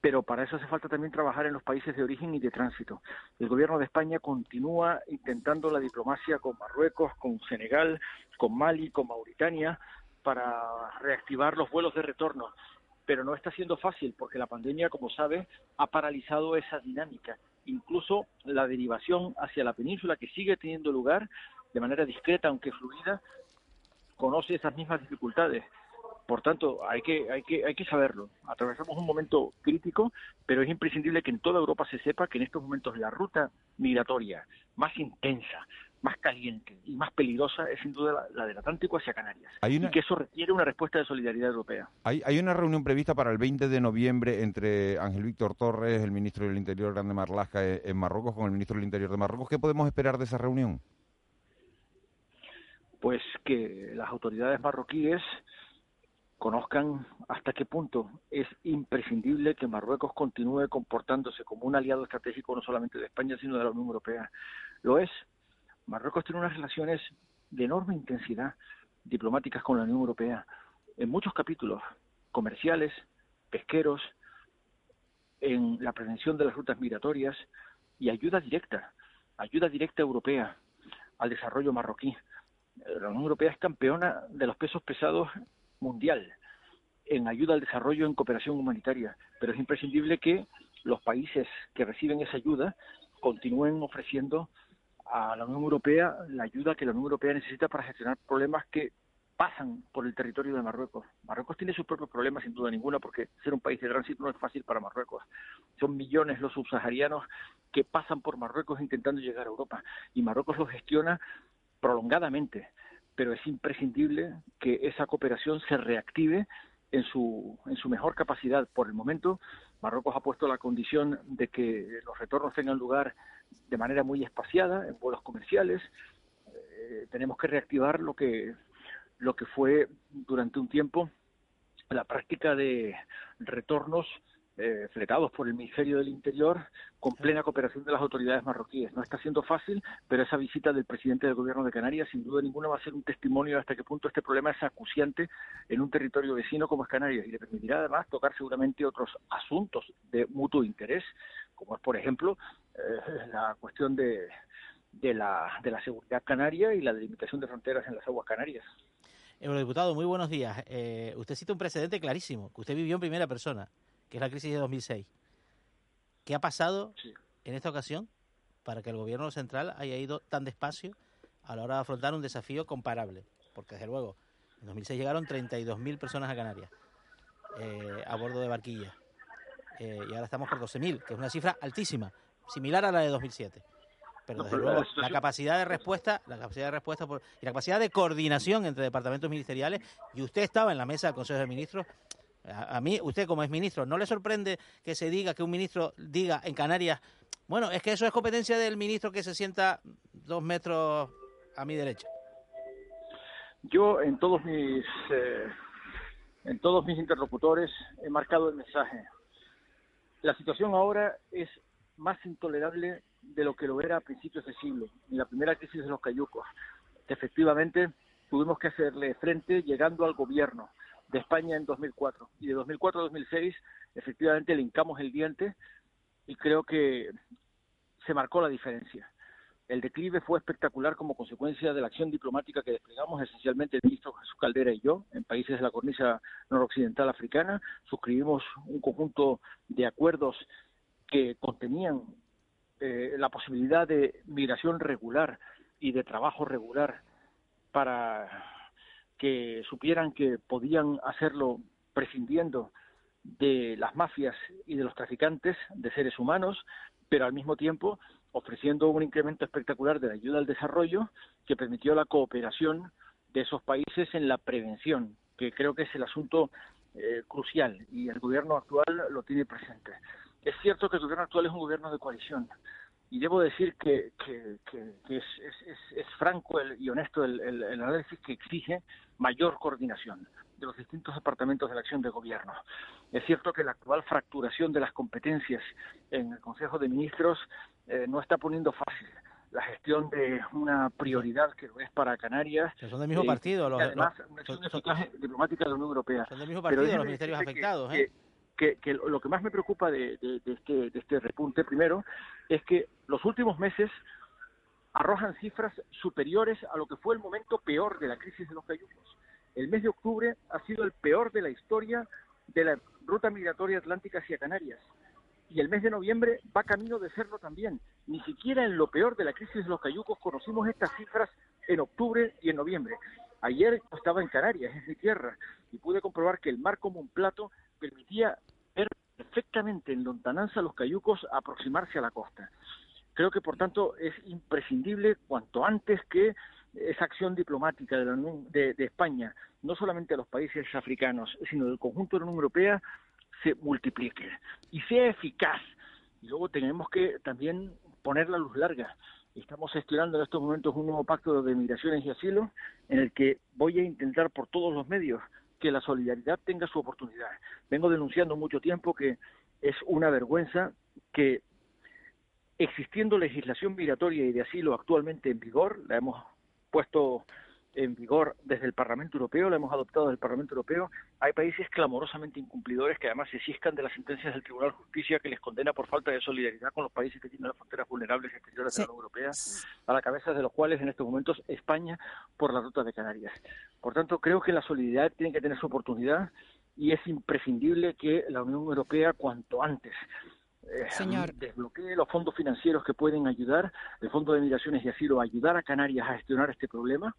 pero para eso hace falta también trabajar en los países de origen y de tránsito. El gobierno de España continúa intentando la diplomacia con Marruecos, con Senegal, con Mali, con Mauritania, para reactivar los vuelos de retorno. Pero no está siendo fácil porque la pandemia, como sabe, ha paralizado esa dinámica. Incluso la derivación hacia la península, que sigue teniendo lugar de manera discreta, aunque fluida, conoce esas mismas dificultades. Por tanto, hay que, hay, que, hay que saberlo. Atravesamos un momento crítico, pero es imprescindible que en toda Europa se sepa que en estos momentos la ruta migratoria más intensa, más caliente y más peligrosa es sin duda la, del Atlántico hacia Canarias. Y que eso requiere una respuesta de solidaridad europea. Hay, hay una reunión prevista para el 20 de noviembre entre Ángel Víctor Torres, el ministro del Interior, Grande Marlaska, eh, en Marruecos, con el ministro del Interior de Marruecos. ¿Qué podemos esperar de esa reunión? Pues que las autoridades marroquíes conozcan hasta qué punto es imprescindible que Marruecos continúe comportándose como un aliado estratégico no solamente de España, sino de la Unión Europea. Lo es. Marruecos tiene unas relaciones de enorme intensidad diplomáticas con la Unión Europea en muchos capítulos comerciales, pesqueros, en la prevención de las rutas migratorias y ayuda directa, ayuda directa europea al desarrollo marroquí. La Unión Europea es campeona de los pesos pesados mundial en ayuda al desarrollo en cooperación humanitaria, pero es imprescindible que los países que reciben esa ayuda continúen ofreciendo a la Unión Europea la ayuda que la Unión Europea necesita para gestionar problemas que pasan por el territorio de Marruecos. Marruecos tiene sus propios problemas, sin duda ninguna, porque ser un país de tránsito no es fácil para Marruecos. Son millones los subsaharianos que pasan por Marruecos intentando llegar a Europa, y Marruecos lo gestiona prolongadamente pero es imprescindible que esa cooperación se reactive en su, en su mejor capacidad. Por el momento, Marruecos ha puesto la condición de que los retornos tengan lugar de manera muy espaciada, en vuelos comerciales. Eh, tenemos que reactivar lo que, lo que fue durante un tiempo la práctica de retornos eh, fletados por el Ministerio del Interior con plena cooperación de las autoridades marroquíes. No está siendo fácil, pero esa visita del presidente del gobierno de Canarias sin duda ninguna va a ser un testimonio de hasta qué punto este problema es acuciante en un territorio vecino como es Canarias y le permitirá además tocar seguramente otros asuntos de mutuo interés, como es por ejemplo eh, la cuestión de, de, la, de la seguridad canaria y la delimitación de fronteras en las aguas canarias. Eurodiputado, muy buenos días. Eh, usted cita un precedente clarísimo, que usted vivió en primera persona que es la crisis de 2006. ¿Qué ha pasado en esta ocasión para que el gobierno central haya ido tan despacio a la hora de afrontar un desafío comparable? Porque desde luego, en 2006 llegaron 32.000 personas a Canarias eh, a bordo de barquillas. Eh, y ahora estamos por 12.000, que es una cifra altísima, similar a la de 2007. Pero desde luego, la, capacidad de respuesta, la capacidad de respuesta y la capacidad de coordinación entre departamentos ministeriales, y usted estaba en la mesa del Consejo de Ministros, a, mí, usted como es ministro, ¿no le sorprende que se diga, que un ministro diga en Canarias, bueno, es que eso es competencia del ministro que se sienta dos metros a mi derecha? Yo en todos mis eh, en todos mis interlocutores he marcado el mensaje. La situación ahora es más intolerable de lo que lo era a principios de siglo, en la primera crisis de los cayucos. Efectivamente, tuvimos que hacerle frente llegando al gobierno de España en 2004. Y de 2004 a 2006, efectivamente, le hincamos el diente y creo que se marcó la diferencia. El declive fue espectacular como consecuencia de la acción diplomática que desplegamos, esencialmente el ministro Jesús Caldera y yo, en países de la cornisa noroccidental africana. Suscribimos un conjunto de acuerdos que contenían eh, la posibilidad de migración regular y de trabajo regular para que supieran que podían hacerlo prescindiendo de las mafias y de los traficantes de seres humanos, pero al mismo tiempo ofreciendo un incremento espectacular de la ayuda al desarrollo que permitió la cooperación de esos países en la prevención, que creo que es el asunto eh, crucial y el gobierno actual lo tiene presente. Es cierto que el gobierno actual es un gobierno de coalición y debo decir que, es, es, franco y honesto el, el análisis que exige mayor coordinación de los distintos departamentos de la acción de gobierno. Es cierto que la actual fracturación de las competencias en el Consejo de Ministros eh, no está poniendo fácil la gestión de una prioridad que lo es para Canarias. son del mismo eh, partido. Los, además, una acción diplomática de la Unión Europea. Son del mismo partido los ministerios afectados. ¿eh? Que, lo que más me preocupa de, este, de este repunte, primero, es que los últimos meses arrojan cifras superiores a lo que fue el momento peor de la crisis de los cayucos. El mes de octubre ha sido el peor de la historia de la ruta migratoria atlántica hacia Canarias. Y el mes de noviembre va camino de serlo también. Ni siquiera en lo peor de la crisis de los cayucos conocimos estas cifras en octubre y en noviembre. Ayer estaba en Canarias, en mi tierra, y pude comprobar que el mar como un plato permitía ver perfectamente en lontananza los cayucos aproximarse a la costa. Creo que, por tanto, es imprescindible cuanto antes que esa acción diplomática de, de, España, no solamente a los países africanos, sino del conjunto de la Unión Europea, se multiplique y sea eficaz. Y luego tenemos que también poner la luz larga. Estamos gestionando en estos momentos un nuevo pacto de migraciones y asilo en el que voy a intentar por todos los medios que la solidaridad tenga su oportunidad. Vengo denunciando mucho tiempo que es una vergüenza que existiendo legislación migratoria y de asilo actualmente en vigor, la hemos puesto en vigor desde el Parlamento Europeo, lo hemos adoptado desde el Parlamento Europeo, hay países clamorosamente incumplidores que además se ciscan de las sentencias del Tribunal de Justicia que les condena por falta de solidaridad con los países que tienen las fronteras vulnerables exteriores de la Unión Europea, a la cabeza de los cuales en estos momentos España por la ruta de Canarias. Por tanto, creo que la solidaridad tiene que tener su oportunidad y es imprescindible que la Unión Europea cuanto antes eh, Señor. desbloquee los fondos financieros que pueden ayudar, el Fondo de Migraciones y Asilo, ayudar a Canarias a gestionar este problema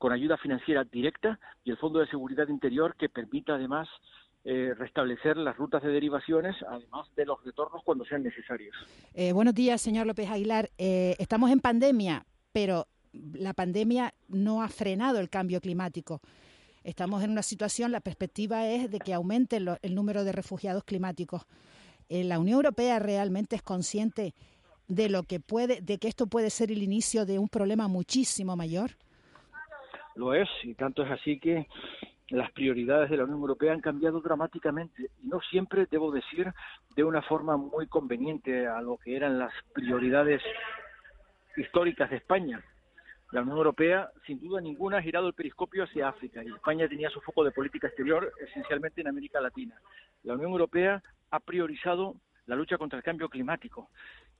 con ayuda financiera directa y el Fondo de Seguridad Interior que permita además eh, restablecer las rutas de derivaciones, además de los retornos cuando sean necesarios. Eh, buenos días, señor López Aguilar. estamos en pandemia, pero la pandemia no ha frenado el cambio climático. Estamos en una situación, la perspectiva es de que aumente el número de refugiados climáticos. Eh, la Unión Europea realmente es consciente de lo que puede, de que esto puede ser el inicio de un problema muchísimo mayor? Lo es, y tanto es así que las prioridades de la Unión Europea han cambiado dramáticamente y no siempre, debo decir, de una forma muy conveniente a lo que eran las prioridades históricas de España. La Unión Europea, sin duda ninguna, ha girado el periscopio hacia África y España tenía su foco de política exterior esencialmente en América Latina. La Unión Europea ha priorizado la lucha contra el cambio climático.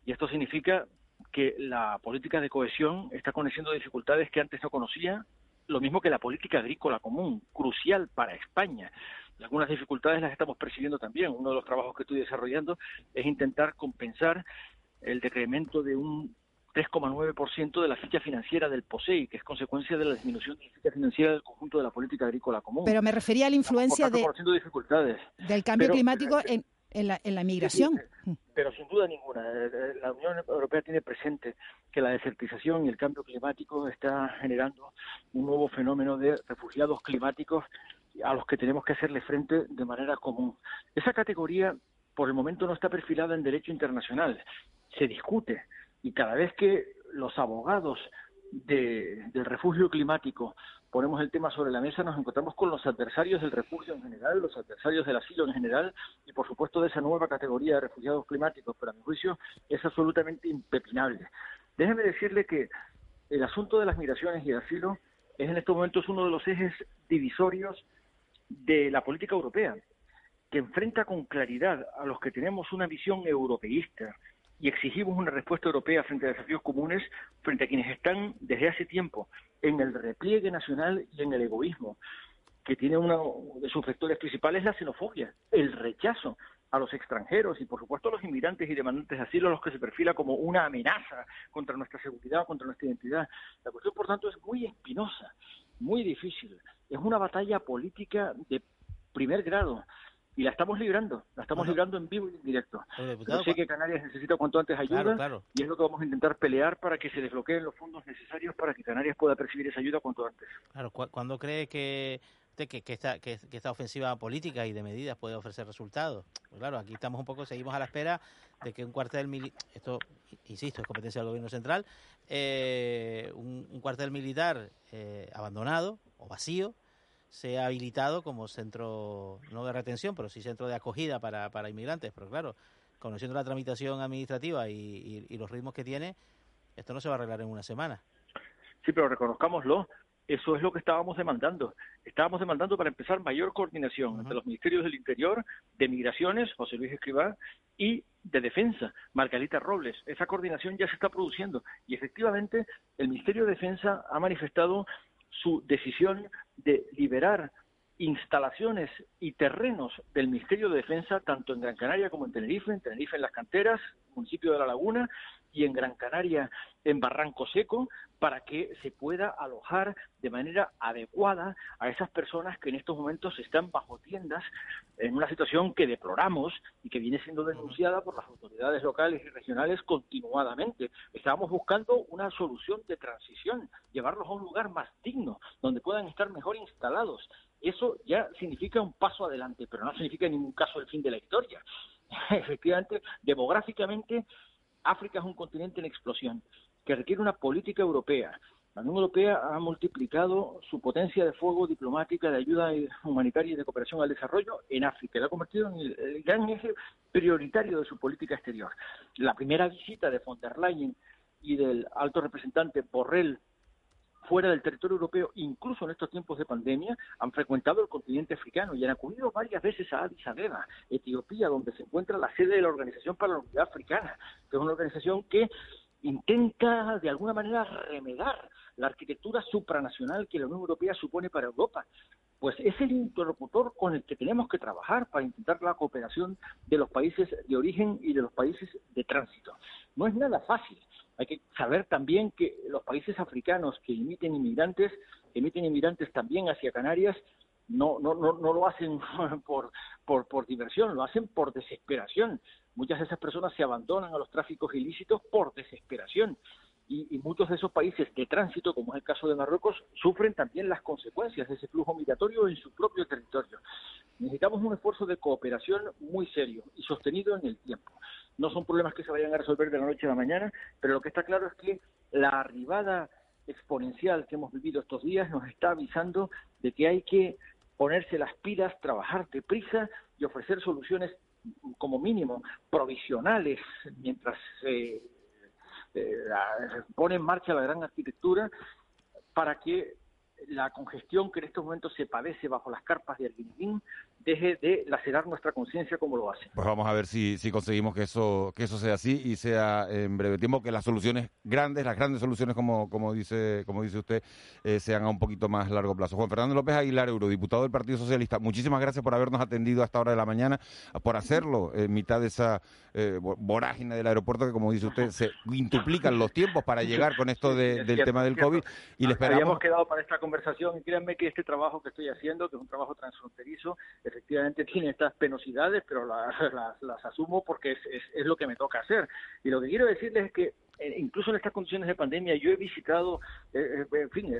Y esto significa que la política de cohesión está conociendo dificultades que antes no conocía, lo mismo que la política agrícola común, crucial para España. Algunas dificultades las estamos percibiendo también. Uno de los trabajos que estoy desarrollando es intentar compensar el decremento de un 3,9% de la ficha financiera del POSEI, que es consecuencia de la disminución de la ficha financiera del conjunto de la política agrícola común. Pero me refería a la influencia de, dificultades. del cambio climático en, en la, en la migración. pero sin duda ninguna, eh, eh, la Unión Europea tiene presente que la desertización y el cambio climático está generando un nuevo fenómeno de refugiados climáticos a los que tenemos que hacerle frente de manera común. Esa categoría por el momento no está perfilada en derecho internacional, se discute y cada vez que los abogados del refugio climático ponemos el tema sobre la mesa, nos encontramos con los adversarios del refugio en general, los adversarios del asilo en general y, por supuesto, de esa nueva categoría de refugiados climáticos, pero a mi juicio es absolutamente impepinable. Déjeme decirle que el asunto de las migraciones y el asilo es en estos momentos uno de los ejes divisorios de la política europea, que enfrenta con claridad a los que tenemos una visión europeísta y exigimos una respuesta europea frente a desafíos comunes, frente a quienes están desde hace tiempo en el repliegue nacional y en el egoísmo, que tiene uno de sus vectores principales la xenofobia, el rechazo a los extranjeros y por supuesto a los inmigrantes y demandantes de asilo a los que se perfila como una amenaza contra nuestra seguridad, contra nuestra identidad. La cuestión, por tanto, es muy espinosa, muy difícil. Es una batalla política de primer grado y la estamos librando, la estamos librando en vivo y en directo. Yo sé que Canarias necesita cuanto antes ayuda y es lo que vamos a intentar pelear para que se desbloqueen los fondos necesarios para que Canarias pueda percibir esa ayuda cuanto antes. Claro, ¿cuándo cree que que, que, esta, que, esta ofensiva política y de medidas puede ofrecer resultados. Pues claro, aquí estamos un poco, seguimos a la espera de que un cuartel militar, esto, insisto, es competencia del gobierno central, eh, un, cuartel militar eh, abandonado o vacío sea habilitado como centro, no de retención, pero sí centro de acogida para, para inmigrantes. Pero claro, conociendo la tramitación administrativa y, y los ritmos que tiene, esto no se va a arreglar en una semana. Sí, pero reconozcámoslo, eso es lo que estábamos demandando. Estábamos demandando, para empezar, mayor coordinación entre los ministerios del Interior, de Migraciones, José Luis Escribá, y de Defensa, Margarita Robles. Esa coordinación ya se está produciendo y efectivamente el Ministerio de Defensa ha manifestado su decisión de liberar instalaciones y terrenos del Ministerio de Defensa, tanto en Gran Canaria como en Tenerife, en Tenerife en las canteras, municipio de La Laguna, y en Gran Canaria en Barranco Seco para que se pueda alojar de manera adecuada a esas personas que en estos momentos están bajo tiendas en una situación que deploramos y que viene siendo denunciada por las autoridades locales y regionales continuadamente. Estábamos buscando una solución de transición, llevarlos a un lugar más digno, donde puedan estar mejor instalados. Eso ya significa un paso adelante, pero no significa en ningún caso el fin de la historia. (laughs) Efectivamente, demográficamente África es un continente en explosión que requiere una política europea. La Unión Europea ha multiplicado su potencia de fuego diplomática, de ayuda humanitaria y de cooperación al desarrollo en África. La ha convertido en el, gran eje prioritario de su política exterior. La primera visita de von der Leyen y del alto representante Borrell fuera del territorio europeo, incluso en estos tiempos de pandemia, han frecuentado el continente africano y han acudido varias veces a Addis Abeba, Etiopía, donde se encuentra la sede de la Organización para la Unidad Africana, que es una organización que intenta de alguna manera remedar la arquitectura supranacional que la Unión Europea supone para Europa. Pues es el interlocutor con el que tenemos que trabajar para intentar la cooperación de los países de origen y de los países de tránsito. No es nada fácil, hay que saber también que los países africanos que emiten inmigrantes, emiten inmigrantes también hacia Canarias, no, no, no, no lo hacen (laughs) por, por diversión, lo hacen por desesperación. Muchas de esas personas se abandonan a los tráficos ilícitos por desesperación. Y, muchos de esos países de tránsito, como es el caso de Marruecos, sufren también las consecuencias de ese flujo migratorio en su propio territorio. Necesitamos un esfuerzo de cooperación muy serio y sostenido en el tiempo. No son problemas que se vayan a resolver de la noche a la mañana, pero lo que está claro es que la arribada exponencial que hemos vivido estos días nos está avisando de que hay que ponerse las pilas, trabajar deprisa y ofrecer soluciones como mínimo provisionales mientras se pone en marcha la gran arquitectura para que la congestión que en estos momentos se padece bajo las carpas de Arguineguín deje de lacerar nuestra conciencia como lo hace. Pues vamos a ver si, si conseguimos que eso que eso sea así y sea en breve tiempo que las soluciones grandes, las grandes soluciones como, como dice como dice usted, eh, sean a un poquito más largo plazo. Juan Fernando López Aguilar, eurodiputado del Partido Socialista, muchísimas gracias por habernos atendido a esta hora de la mañana, por hacerlo en mitad de esa eh, vorágine del aeropuerto que como dice usted se quintuplican los tiempos para llegar con esto del tema del COVID y le esperamos... Habíamos quedado para esta conversación y créanme que este trabajo que estoy haciendo, que es un trabajo transfronterizo, efectivamente (laughs) tiene estas penosidades, pero (laughs) las, las, asumo porque es, es, lo que me toca hacer. Y lo que quiero decirles es que eh, incluso en estas condiciones de pandemia, yo he visitado, eh, eh, en fin,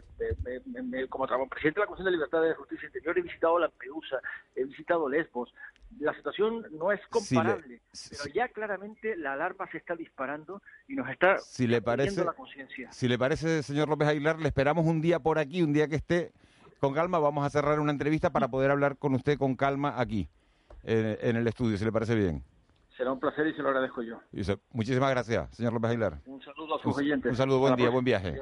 como presidente de la Comisión de Libertad de Justicia Interior, he visitado Lampedusa, he visitado Lesbos. La situación no es comparable, pero ya claramente la alarma se está disparando y nos está si le parece, la conciencia. Si le parece, señor López Aguilar, le esperamos un día por aquí, un día que esté con calma. Vamos a cerrar una entrevista para poder hablar con usted con calma aquí, en, el estudio, si le parece bien. Será un placer y se lo agradezco yo. Muchísimas gracias, señor López Aguilar. Un saludo a sus oyentes. Un saludo, buen día, buen viaje.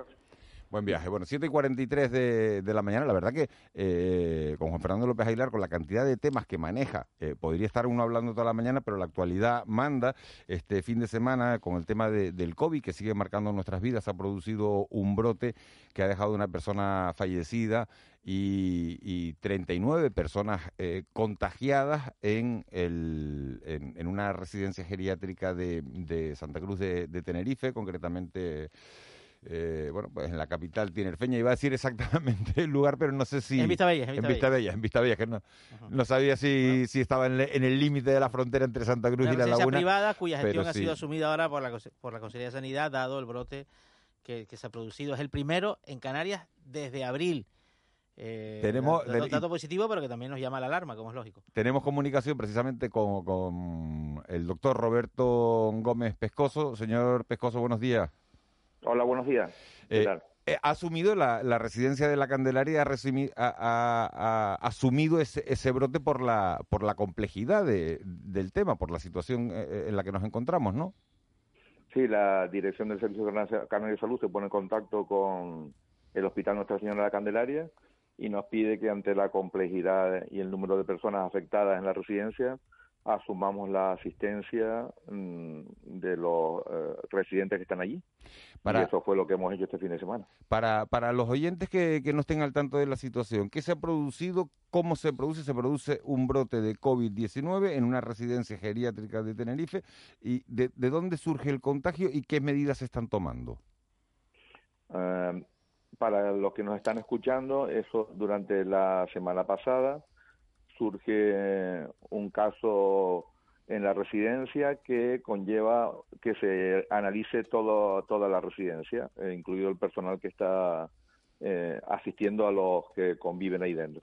Buen viaje. Bueno, 7 y 43 de, de la mañana. La verdad que eh, con Juan Fernando López Aguilar, con la cantidad de temas que maneja, eh, podría estar uno hablando toda la mañana, pero la actualidad manda. Este fin de semana, con el tema de- del COVID que sigue marcando nuestras vidas, ha producido un brote que ha dejado una persona fallecida y, y 39 personas eh, contagiadas en, el, en, en una residencia geriátrica de, de Santa Cruz de, de Tenerife, concretamente eh, bueno, pues en la capital tinerfeña. Iba a decir exactamente el lugar, pero no sé si... En Vistabella, en En. Vistabella, en Vistabella, que no, no sabía si, si estaba en, le- en el límite de la frontera entre Santa Cruz Una y la Laguna. privada cuya gestión ha sido asumida ahora por la, por la Consejería de Sanidad, dado el brote que, que se ha producido. Es el primero en Canarias desde abril. Eh, Tenemos- dato, dato positivo, pero que también nos llama la alarma, como es lógico. Tenemos comunicación precisamente con, con el doctor Roberto Gómez Pescoso. Señor Pescoso, buenos días. Hola, buenos días. ¿Qué Eh, tal? eh, ha asumido la, la residencia de la Candelaria, ha, resumi- ha- ha- ha asumido ese, ese brote por la, por la complejidad de- del tema, por la situación eh, en la que nos encontramos, ¿no? Sí, la Dirección del Servicio Canario de Salud se pone en contacto con el Hospital Nuestra Señora de la Candelaria y nos pide que ante la complejidad y el número de personas afectadas en la residencia asumamos la asistencia mm, de los eh, residentes que están allí. Para- Y eso fue lo que hemos hecho este fin de semana. Para, para los oyentes que, que no estén al tanto de la situación, ¿qué se ha producido? ¿Cómo se produce? Se produce un brote de COVID-19 en una residencia geriátrica de Tenerife. ¿Y de, de dónde surge el contagio y qué medidas se están tomando? Eh, para los que nos están escuchando, eso durante la semana pasada surge un caso en la residencia que conlleva que se analice todo, toda la residencia, eh, incluido el personal que está eh, asistiendo a los que conviven ahí dentro.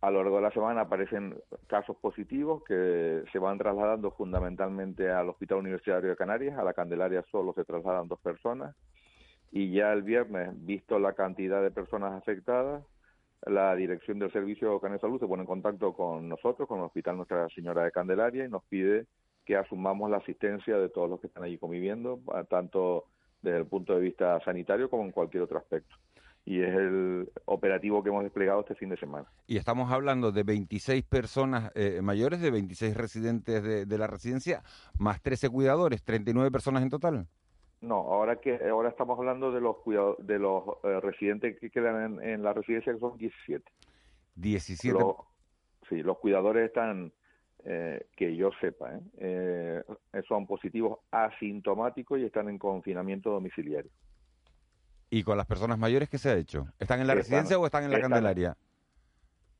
A lo largo de la semana aparecen casos positivos que se van trasladando fundamentalmente al Hospital Universitario de Canarias. A la Candelaria solo se trasladan dos personas y ya el viernes, visto la cantidad de personas afectadas, la dirección del Servicio de Salud se pone en contacto con nosotros, con el Hospital Nuestra Señora de Candelaria, y nos pide que asumamos la asistencia de todos los que están allí conviviendo, a- tanto desde el punto de vista sanitario como en cualquier otro aspecto. Y es el operativo que hemos desplegado este fin de semana. Y estamos hablando de 26 personas eh, mayores, de 26 residentes de, de la residencia, más 13 cuidadores, 39 personas en total. No, ahora que ahora estamos hablando de los cuidado- de los eh, residentes que quedan en, en la residencia, que son 17. 17. Los- sí, los cuidadores están, eh, que yo sepa, ¿eh? Eh, son positivos asintomáticos y están en confinamiento domiciliario. ¿Y con las personas mayores qué se ha hecho? ¿Están en la Están- residencia o están en la están- Candelaria?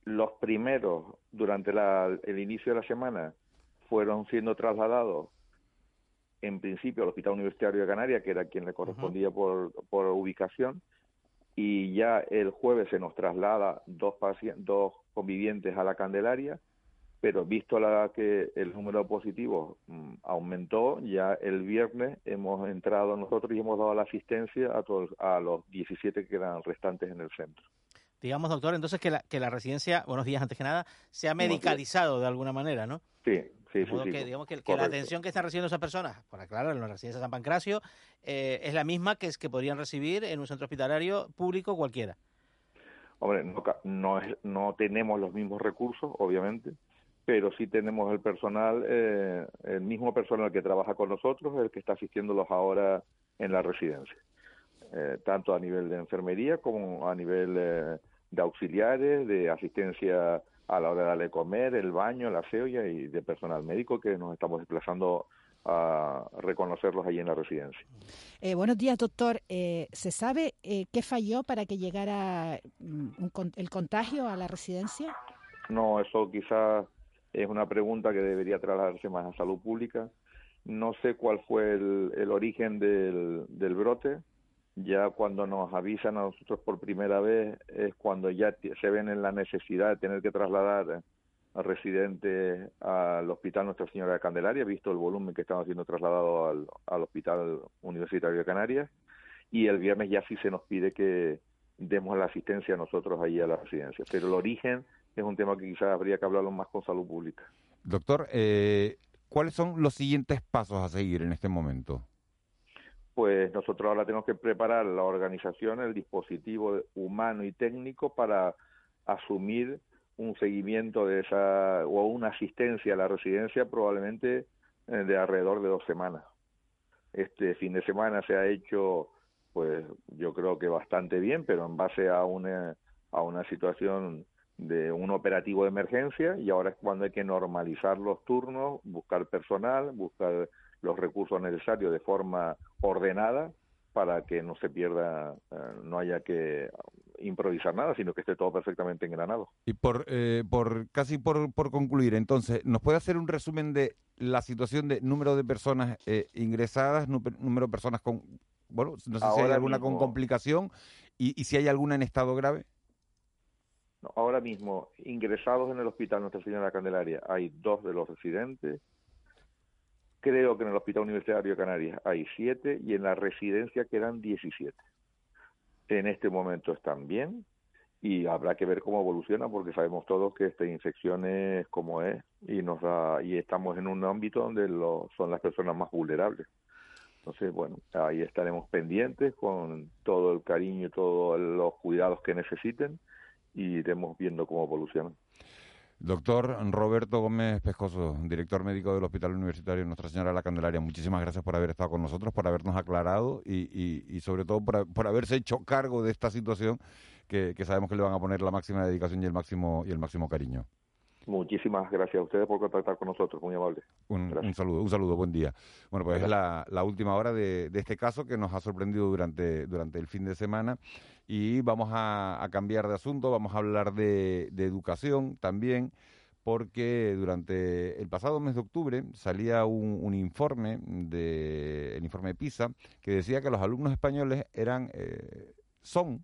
Los primeros, durante la- el inicio de la semana, fueron siendo trasladados en principio al Hospital Universitario de Canarias, que era quien le correspondía por, por ubicación, y ya el jueves se nos traslada dos, dos convivientes a la Candelaria, pero visto la que el número de positivos mm, aumentó, ya el viernes hemos entrado nosotros y hemos dado la asistencia a, todos, a los 17 que eran restantes en el centro. Digamos, doctor, entonces que la, que la residencia, buenos días antes que nada, se ha medicalizado de alguna manera, ¿no? Sí, sí, De modo que, digamos que, que la atención que están recibiendo esas personas, por aclarar, en la residencia San Pancracio, eh, es la misma que, es, que podrían recibir en un centro hospitalario público cualquiera. Hombre, no, no, es- no tenemos los mismos recursos, obviamente, pero sí tenemos el personal, eh, el mismo personal que trabaja con nosotros, el que está asistiéndolos ahora en la residencia, Eh, tanto a nivel de enfermería como a nivel eh, de auxiliares, de asistencia a la hora de darle comer, el baño, el aseo y de personal médico que nos estamos desplazando a reconocerlos allí en la residencia. Eh, buenos días, doctor. Eh, ¿Se sabe eh, qué falló para que llegara mm, un el contagio a la residencia? No, eso quizás es una pregunta que debería trasladarse más a salud pública. No sé cuál fue el, el origen del, del brote. Ya cuando nos avisan a nosotros por primera vez es cuando ya se ven en la necesidad de tener que trasladar a residentes al Hospital Nuestra Señora de Candelaria, visto el volumen que estamos siendo trasladados al, al Hospital Universitario de Canarias. Y el viernes ya sí se nos pide que demos la asistencia a nosotros ahí a la residencia. Pero el origen es un tema que quizás habría que hablarlo más con salud pública. Doctor, eh, ¿cuáles son los siguientes pasos a seguir en este momento? Pues nosotros ahora tenemos que preparar la organización, el dispositivo humano y técnico para asumir un seguimiento de esa o una asistencia a la residencia probablemente eh, de alrededor de dos semanas. Este fin de semana se ha hecho, pues yo creo que bastante bien, pero en base a una, a una situación de un operativo de emergencia y ahora es cuando hay que normalizar los turnos, buscar personal, buscar los recursos necesarios de forma ordenada para que no se pierda, eh, no haya que improvisar nada, sino que esté todo perfectamente engranado. Y por, eh, por casi por, por concluir, entonces, ¿nos puede hacer un resumen de la situación de número de personas eh, ingresadas, número de personas con, bueno, no sé si hay alguna con complicación y, y si hay alguna en estado grave? ahora mismo, ingresados en el hospital Nuestra Señora de la Candelaria, hay dos de los residentes. Creo que en el Hospital Universitario de Canarias hay siete y en la residencia quedan 17. En este momento están bien y habrá que ver cómo evoluciona porque sabemos todos que esta infección es como es y nos da, y estamos en un ámbito donde lo, son las personas más vulnerables. Entonces, bueno, ahí estaremos pendientes con todo el cariño y todos los cuidados que necesiten y iremos viendo cómo evoluciona. Doctor Roberto Gómez Pescoso, director médico del Hospital Universitario Nuestra Señora de la Candelaria, muchísimas gracias por haber estado con nosotros, por habernos aclarado y, y, sobre todo por, por, haberse hecho cargo de esta situación que, que sabemos que le van a poner la máxima dedicación y el máximo y el máximo cariño. Muchísimas gracias a ustedes por contactar con nosotros, muy amable. Un, saludo, un saludo, buen día. Bueno, pues es la, última hora de, este caso que nos ha sorprendido durante, durante el fin de semana y vamos a, cambiar de asunto, vamos a hablar de, educación también porque durante el pasado mes de octubre salía un, informe de el informe PISA que decía que los alumnos españoles eran eh, son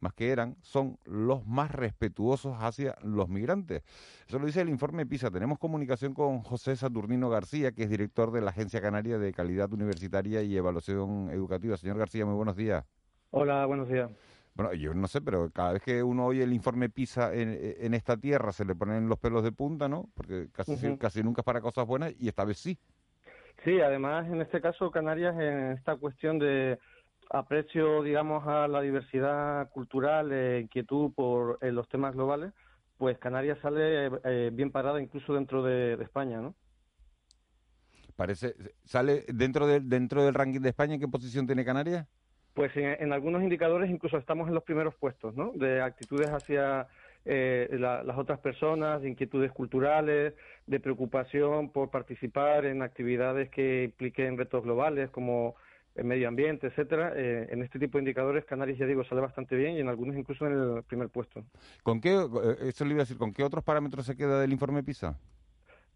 más que eran, son los más respetuosos hacia los migrantes. Eso lo dice el informe PISA. Tenemos comunicación con José Saturnino García, que es director de la Agencia Canaria de Calidad Universitaria y Evaluación Educativa. Señor García, muy buenos días. Hola, buenos días. Bueno, yo no sé, pero cada vez que uno oye el informe PISA en, esta tierra se le ponen los pelos de punta, ¿no? Porque casi, casi nunca es para cosas buenas y esta vez sí. Sí, además en este caso Canarias en esta cuestión de aprecio, digamos, a la diversidad cultural, eh, inquietud por eh, los temas globales, pues Canarias sale eh, bien parada incluso dentro de, España, ¿no? Parece, ¿sale dentro, de, dentro del ranking de España? ¿En qué posición tiene Canarias? Pues en, algunos indicadores incluso estamos en los primeros puestos, ¿no? De actitudes hacia las otras personas, de inquietudes culturales, de preocupación por participar en actividades que impliquen retos globales como el medio ambiente, etcétera, eh, en este tipo de indicadores Canarias, ya digo, sale bastante bien y en algunos incluso en el primer puesto. ¿Con qué, eh, eso le iba a decir, con qué otros parámetros se queda del informe PISA?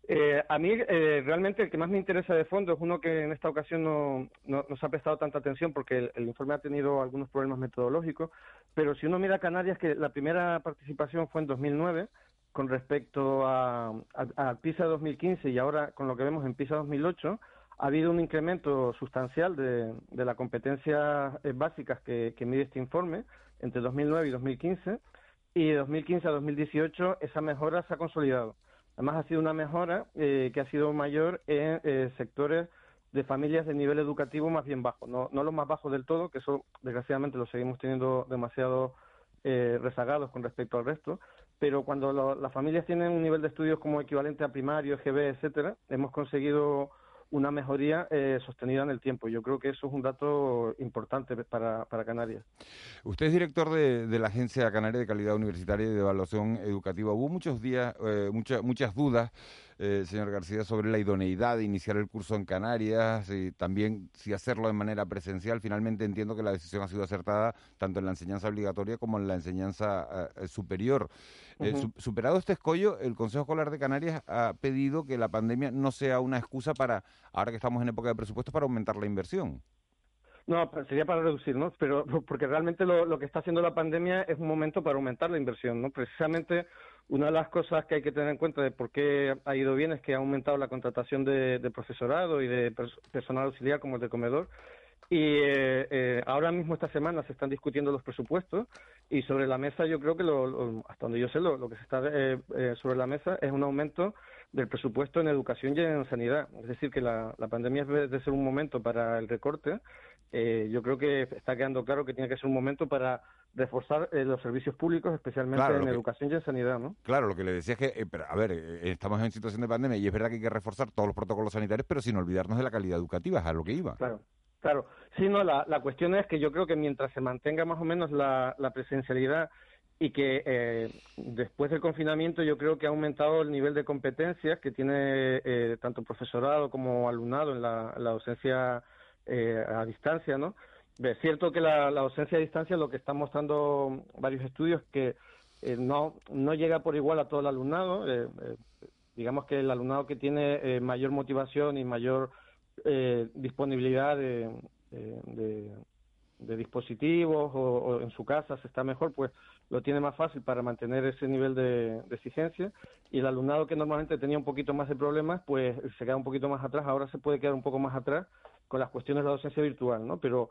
Eh, a mí realmente el que más me interesa de fondo es uno que en esta ocasión no, no nos ha prestado tanta atención porque el, informe ha tenido algunos problemas metodológicos, pero si uno mira Canarias, que la primera participación fue en 2009 con respecto a, a, a PISA 2015 y ahora con lo que vemos en PISA 2008, ha habido un incremento sustancial de, de las competencias eh, básicas que, mide este informe entre 2009 y 2015 y de 2015 a 2018 esa mejora se ha consolidado. Además ha sido una mejora eh, que ha sido mayor en eh, sectores de familias de nivel educativo más bien bajo, no, no los más bajos del todo, que eso desgraciadamente lo seguimos teniendo demasiado rezagados con respecto al resto, pero cuando las familias tienen un nivel de estudios como equivalente a primario, EGB, etcétera, hemos conseguido una mejoría eh, sostenida en el tiempo. Yo creo que eso es un dato importante para, para Canarias. Usted es director de, de, la Agencia Canaria de Calidad Universitaria y de Evaluación Educativa. Hubo muchos días, eh, muchas muchas dudas eh, señor García, sobre la idoneidad de iniciar el curso en Canarias y también si hacerlo de manera presencial. Finalmente entiendo que la decisión ha sido acertada tanto en la enseñanza obligatoria como en la enseñanza eh. Eh, superado este escollo, el Consejo Escolar de Canarias ha pedido que la pandemia no sea una excusa para, ahora que estamos en época de presupuesto, para aumentar la inversión. No, sería para reducir, ¿no? Pero (laughs) porque realmente lo, lo, que está haciendo la pandemia es un momento para aumentar la inversión, ¿no? Precisamente una de las cosas que hay que tener en cuenta de por qué ha ido bien es que ha aumentado la contratación de, profesorado y de personal auxiliar como el de comedor. Y eh, eh, ahora mismo esta semana se están discutiendo los presupuestos y sobre la mesa yo creo que lo, hasta donde yo sé lo, que se está eh, sobre la mesa es un aumento del presupuesto en educación y en sanidad. Es decir, que la, la pandemia es de ser un momento para el recorte eh, yo creo que está quedando claro que tiene que ser un momento para reforzar eh, los servicios públicos, especialmente en educación y en sanidad, ¿no? Claro, lo que le decía es que, eh, a ver, estamos en situación de pandemia y es verdad que hay que reforzar todos los protocolos sanitarios, pero sin olvidarnos de la calidad educativa, es a lo que iba. Claro. Claro, sí, no, la, la cuestión es que yo creo que mientras se mantenga más o menos la, la presencialidad y que eh, después del confinamiento yo creo que ha aumentado el nivel de competencias que tiene eh, tanto profesorado como alumnado en la, docencia eh, a distancia, ¿no? Es cierto que la, docencia a distancia lo que están mostrando varios estudios que no, no llega por igual a todo el alumnado. digamos que el alumnado que tiene mayor motivación y mayor disponibilidad de, de dispositivos o, en su casa se está mejor, pues lo tiene más fácil para mantener ese nivel de, exigencia y el alumnado que normalmente tenía un poquito más de problemas, pues se queda un poquito más atrás, ahora se puede quedar un poco más atrás con las cuestiones de la docencia virtual, ¿no? Pero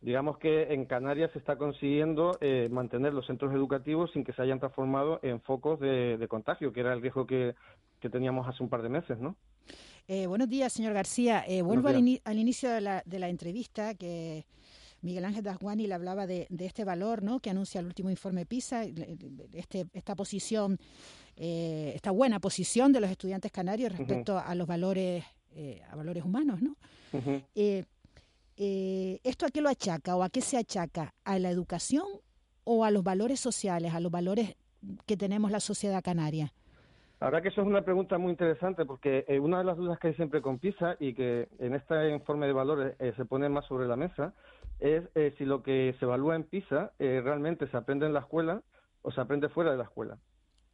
digamos que en Canarias se está consiguiendo eh, mantener los centros educativos sin que se hayan transformado en focos de, contagio, que era el riesgo que, teníamos hace un par de meses, ¿no? Eh, buenos días, señor García. Eh, vuelvo al, al, inicio de la, de la entrevista que Miguel Ángel Dasguani le hablaba de, este valor ¿no? que anuncia el último informe PISA, este, esta posición, eh, esta buena posición de los estudiantes canarios respecto a los valores, eh, a valores humanos. ¿no? Eh, ¿Esto a qué lo achaca o a qué se achaca? ¿A la educación o a los valores sociales, a los valores que tenemos la sociedad canaria? Verdad que eso es una pregunta muy interesante porque una de las dudas que hay siempre con PISA y que en este informe de valores se pone más sobre la mesa es eh, si lo que se evalúa en PISA eh, realmente se aprende en la escuela o se aprende fuera de la escuela.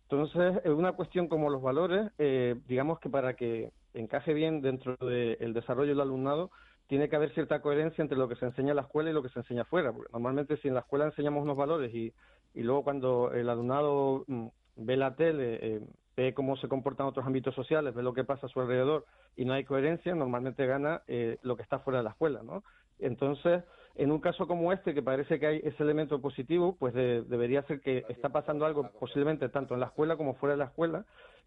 Entonces, es una cuestión como los valores, eh, digamos que para que encaje bien dentro del desarrollo del alumnado, tiene que haber cierta coherencia entre lo que se enseña en la escuela y lo que se enseña fuera. Porque normalmente si en la escuela enseñamos unos valores y, y luego cuando el alumnado mm, ve la tele, ve cómo se comportan otros ámbitos sociales, ve lo que pasa a su alrededor y no hay coherencia, normalmente gana lo que está fuera de la escuela, ¿no? Entonces, en un caso como este, que parece que hay ese elemento positivo, pues debería ser que está pasando algo posiblemente tanto en la escuela como fuera de la escuela.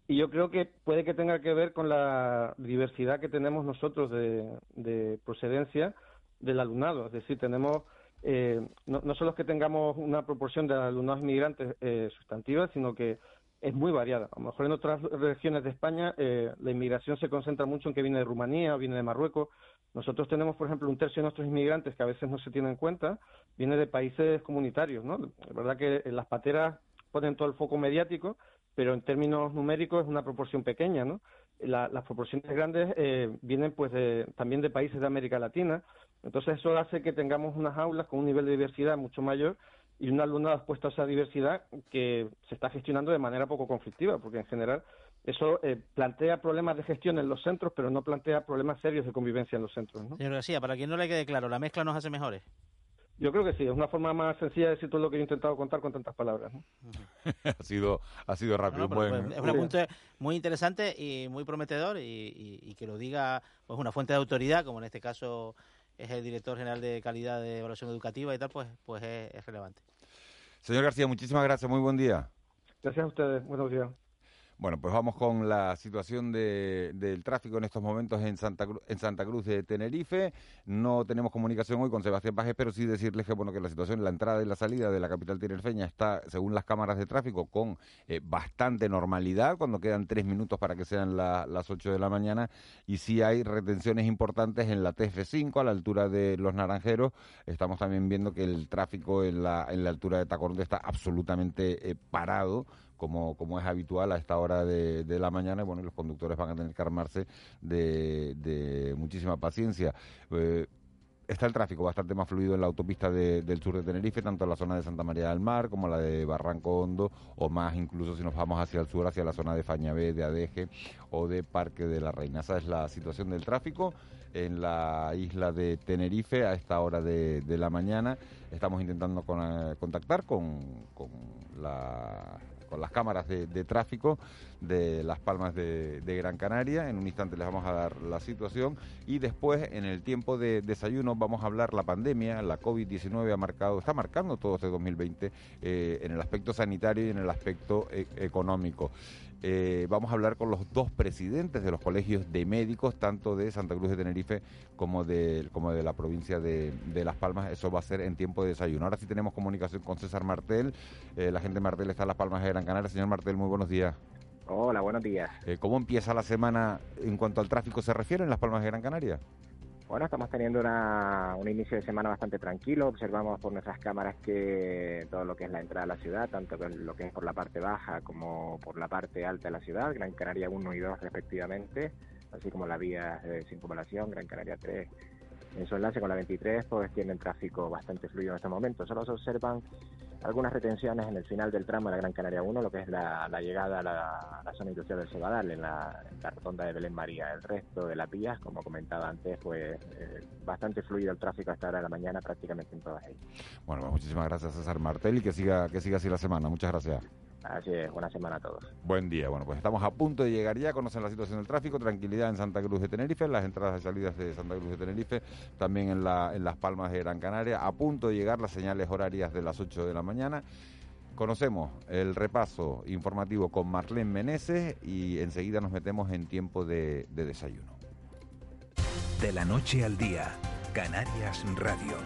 Y yo creo que puede que tenga que ver con la diversidad que tenemos nosotros de, procedencia del alumnado. Es decir, tenemos eh, no, no, solo es que tengamos una proporción de alumnos inmigrantes eh, sustantiva, sino que es muy variada. A lo mejor en otras regiones de España eh, la inmigración se concentra mucho en que viene de Rumanía o viene de Marruecos. Nosotros tenemos, por ejemplo, un tercio de nuestros inmigrantes que a veces no se tienen en cuenta, viene de países comunitarios, ¿no? Es verdad que las pateras ponen todo el foco mediático, pero en términos numéricos es una proporción pequeña, ¿no? las proporciones grandes eh, vienen pues también de países de América Latina, entonces eso hace que tengamos unas aulas con un nivel de diversidad mucho mayor y un alumnado expuesto a esa diversidad que se está gestionando de manera poco conflictiva, porque en general eso eh, plantea problemas de gestión en los centros, pero no plantea problemas serios de convivencia en los centros. ¿no? Señor García, para quien no le quede claro, ¿la mezcla nos hace mejores? Yo creo que sí, es una forma más sencilla de decir todo lo que he intentado contar con tantas palabras. (laughs) ha sido ha sido rápido. Pues, es un apunte muy interesante y muy prometedor y, que lo diga pues una fuente de autoridad, como en este caso es el director general de calidad de evaluación educativa y tal, pues, pues es relevante. Señor García, muchísimas gracias. Muy buen día. Gracias a ustedes. Buenos días. Bueno, pues vamos con la situación de, del tráfico en estos momentos en Santa, Cruz, en Santa Cruz de Tenerife. No tenemos comunicación hoy con Sebastián Pajes, pero sí decirles que bueno que la situación, la entrada y la salida de la capital tinerfeña está, según las cámaras de tráfico, con eh, bastante normalidad, cuando quedan tres minutos para que sean las ocho de la mañana. Y sí hay retenciones importantes en la TF5, a la altura de Los Naranjeros. Estamos también viendo que el tráfico en la, en la altura de Tacoronte está absolutamente eh, parado como, como es habitual a esta hora de, de la mañana, y bueno, los conductores van a tener que armarse de, muchísima paciencia. Eh, está el tráfico bastante más fluido en la autopista del sur de Tenerife, tanto en la zona de Santa María del Mar como la de Barranco Hondo, o más incluso si nos vamos hacia el sur, hacia la zona de Fañabé, de Adeje o de Parque de la Reina. Esa es la situación del tráfico en la isla de Tenerife a esta hora de, la mañana. Estamos intentando eh, contactar con, con la con las cámaras de, tráfico de Las Palmas de, Gran Canaria. En un instante les vamos a dar la situación y después en el tiempo de desayuno vamos a hablar la pandemia, la COVID-19 ha marcado, está marcando todo este 2020 eh, en el aspecto sanitario y en el aspecto e, económico. Eh, vamos a hablar con los dos presidentes de los colegios de médicos, tanto de Santa Cruz de Tenerife como de, como de la provincia de, Las Palmas. Eso va a ser en tiempo de desayuno. Ahora sí tenemos comunicación con César Martel. Eh, la gente de Martel está en Las Palmas de Gran Canaria. Señor Martel, muy buenos días. Hola, buenos días. Eh, ¿Cómo empieza la semana en cuanto al tráfico se refiere en Las Palmas de Gran Canaria? Bueno, estamos teniendo una, un inicio de semana bastante tranquilo. Observamos por nuestras cámaras que todo lo que es la entrada a la ciudad, tanto lo que es por la parte baja como por la parte alta de la ciudad, Gran Canaria 1 y 2 respectivamente, así como la vía de circunvalación, Gran Canaria 3 en su enlace con la 23, pues tienen tráfico bastante fluido en este momento. Solo se observan algunas retenciones en el final del tramo de la Gran Canaria 1, lo que es la, llegada a la, zona industrial del Sobadal, en la, rotonda de Belén María. El resto de las vías, como comentaba antes, pues bastante fluido el tráfico hasta ahora de la mañana, prácticamente en todas ellas. Bueno, pues muchísimas gracias César Martel y que siga, que siga así la semana. Muchas gracias. Así es, buena semana a todos. Buen día. Bueno, pues estamos a punto de llegar ya, conocen la situación del tráfico, tranquilidad en Santa Cruz de Tenerife, las entradas y salidas de Santa Cruz de Tenerife, también en, la, en Las Palmas de Gran Canaria, a punto de llegar las señales horarias de las 8 de la mañana. Conocemos el repaso informativo con Marlene Meneses y enseguida nos metemos en tiempo de, de desayuno. De la noche al día, Canarias Radio.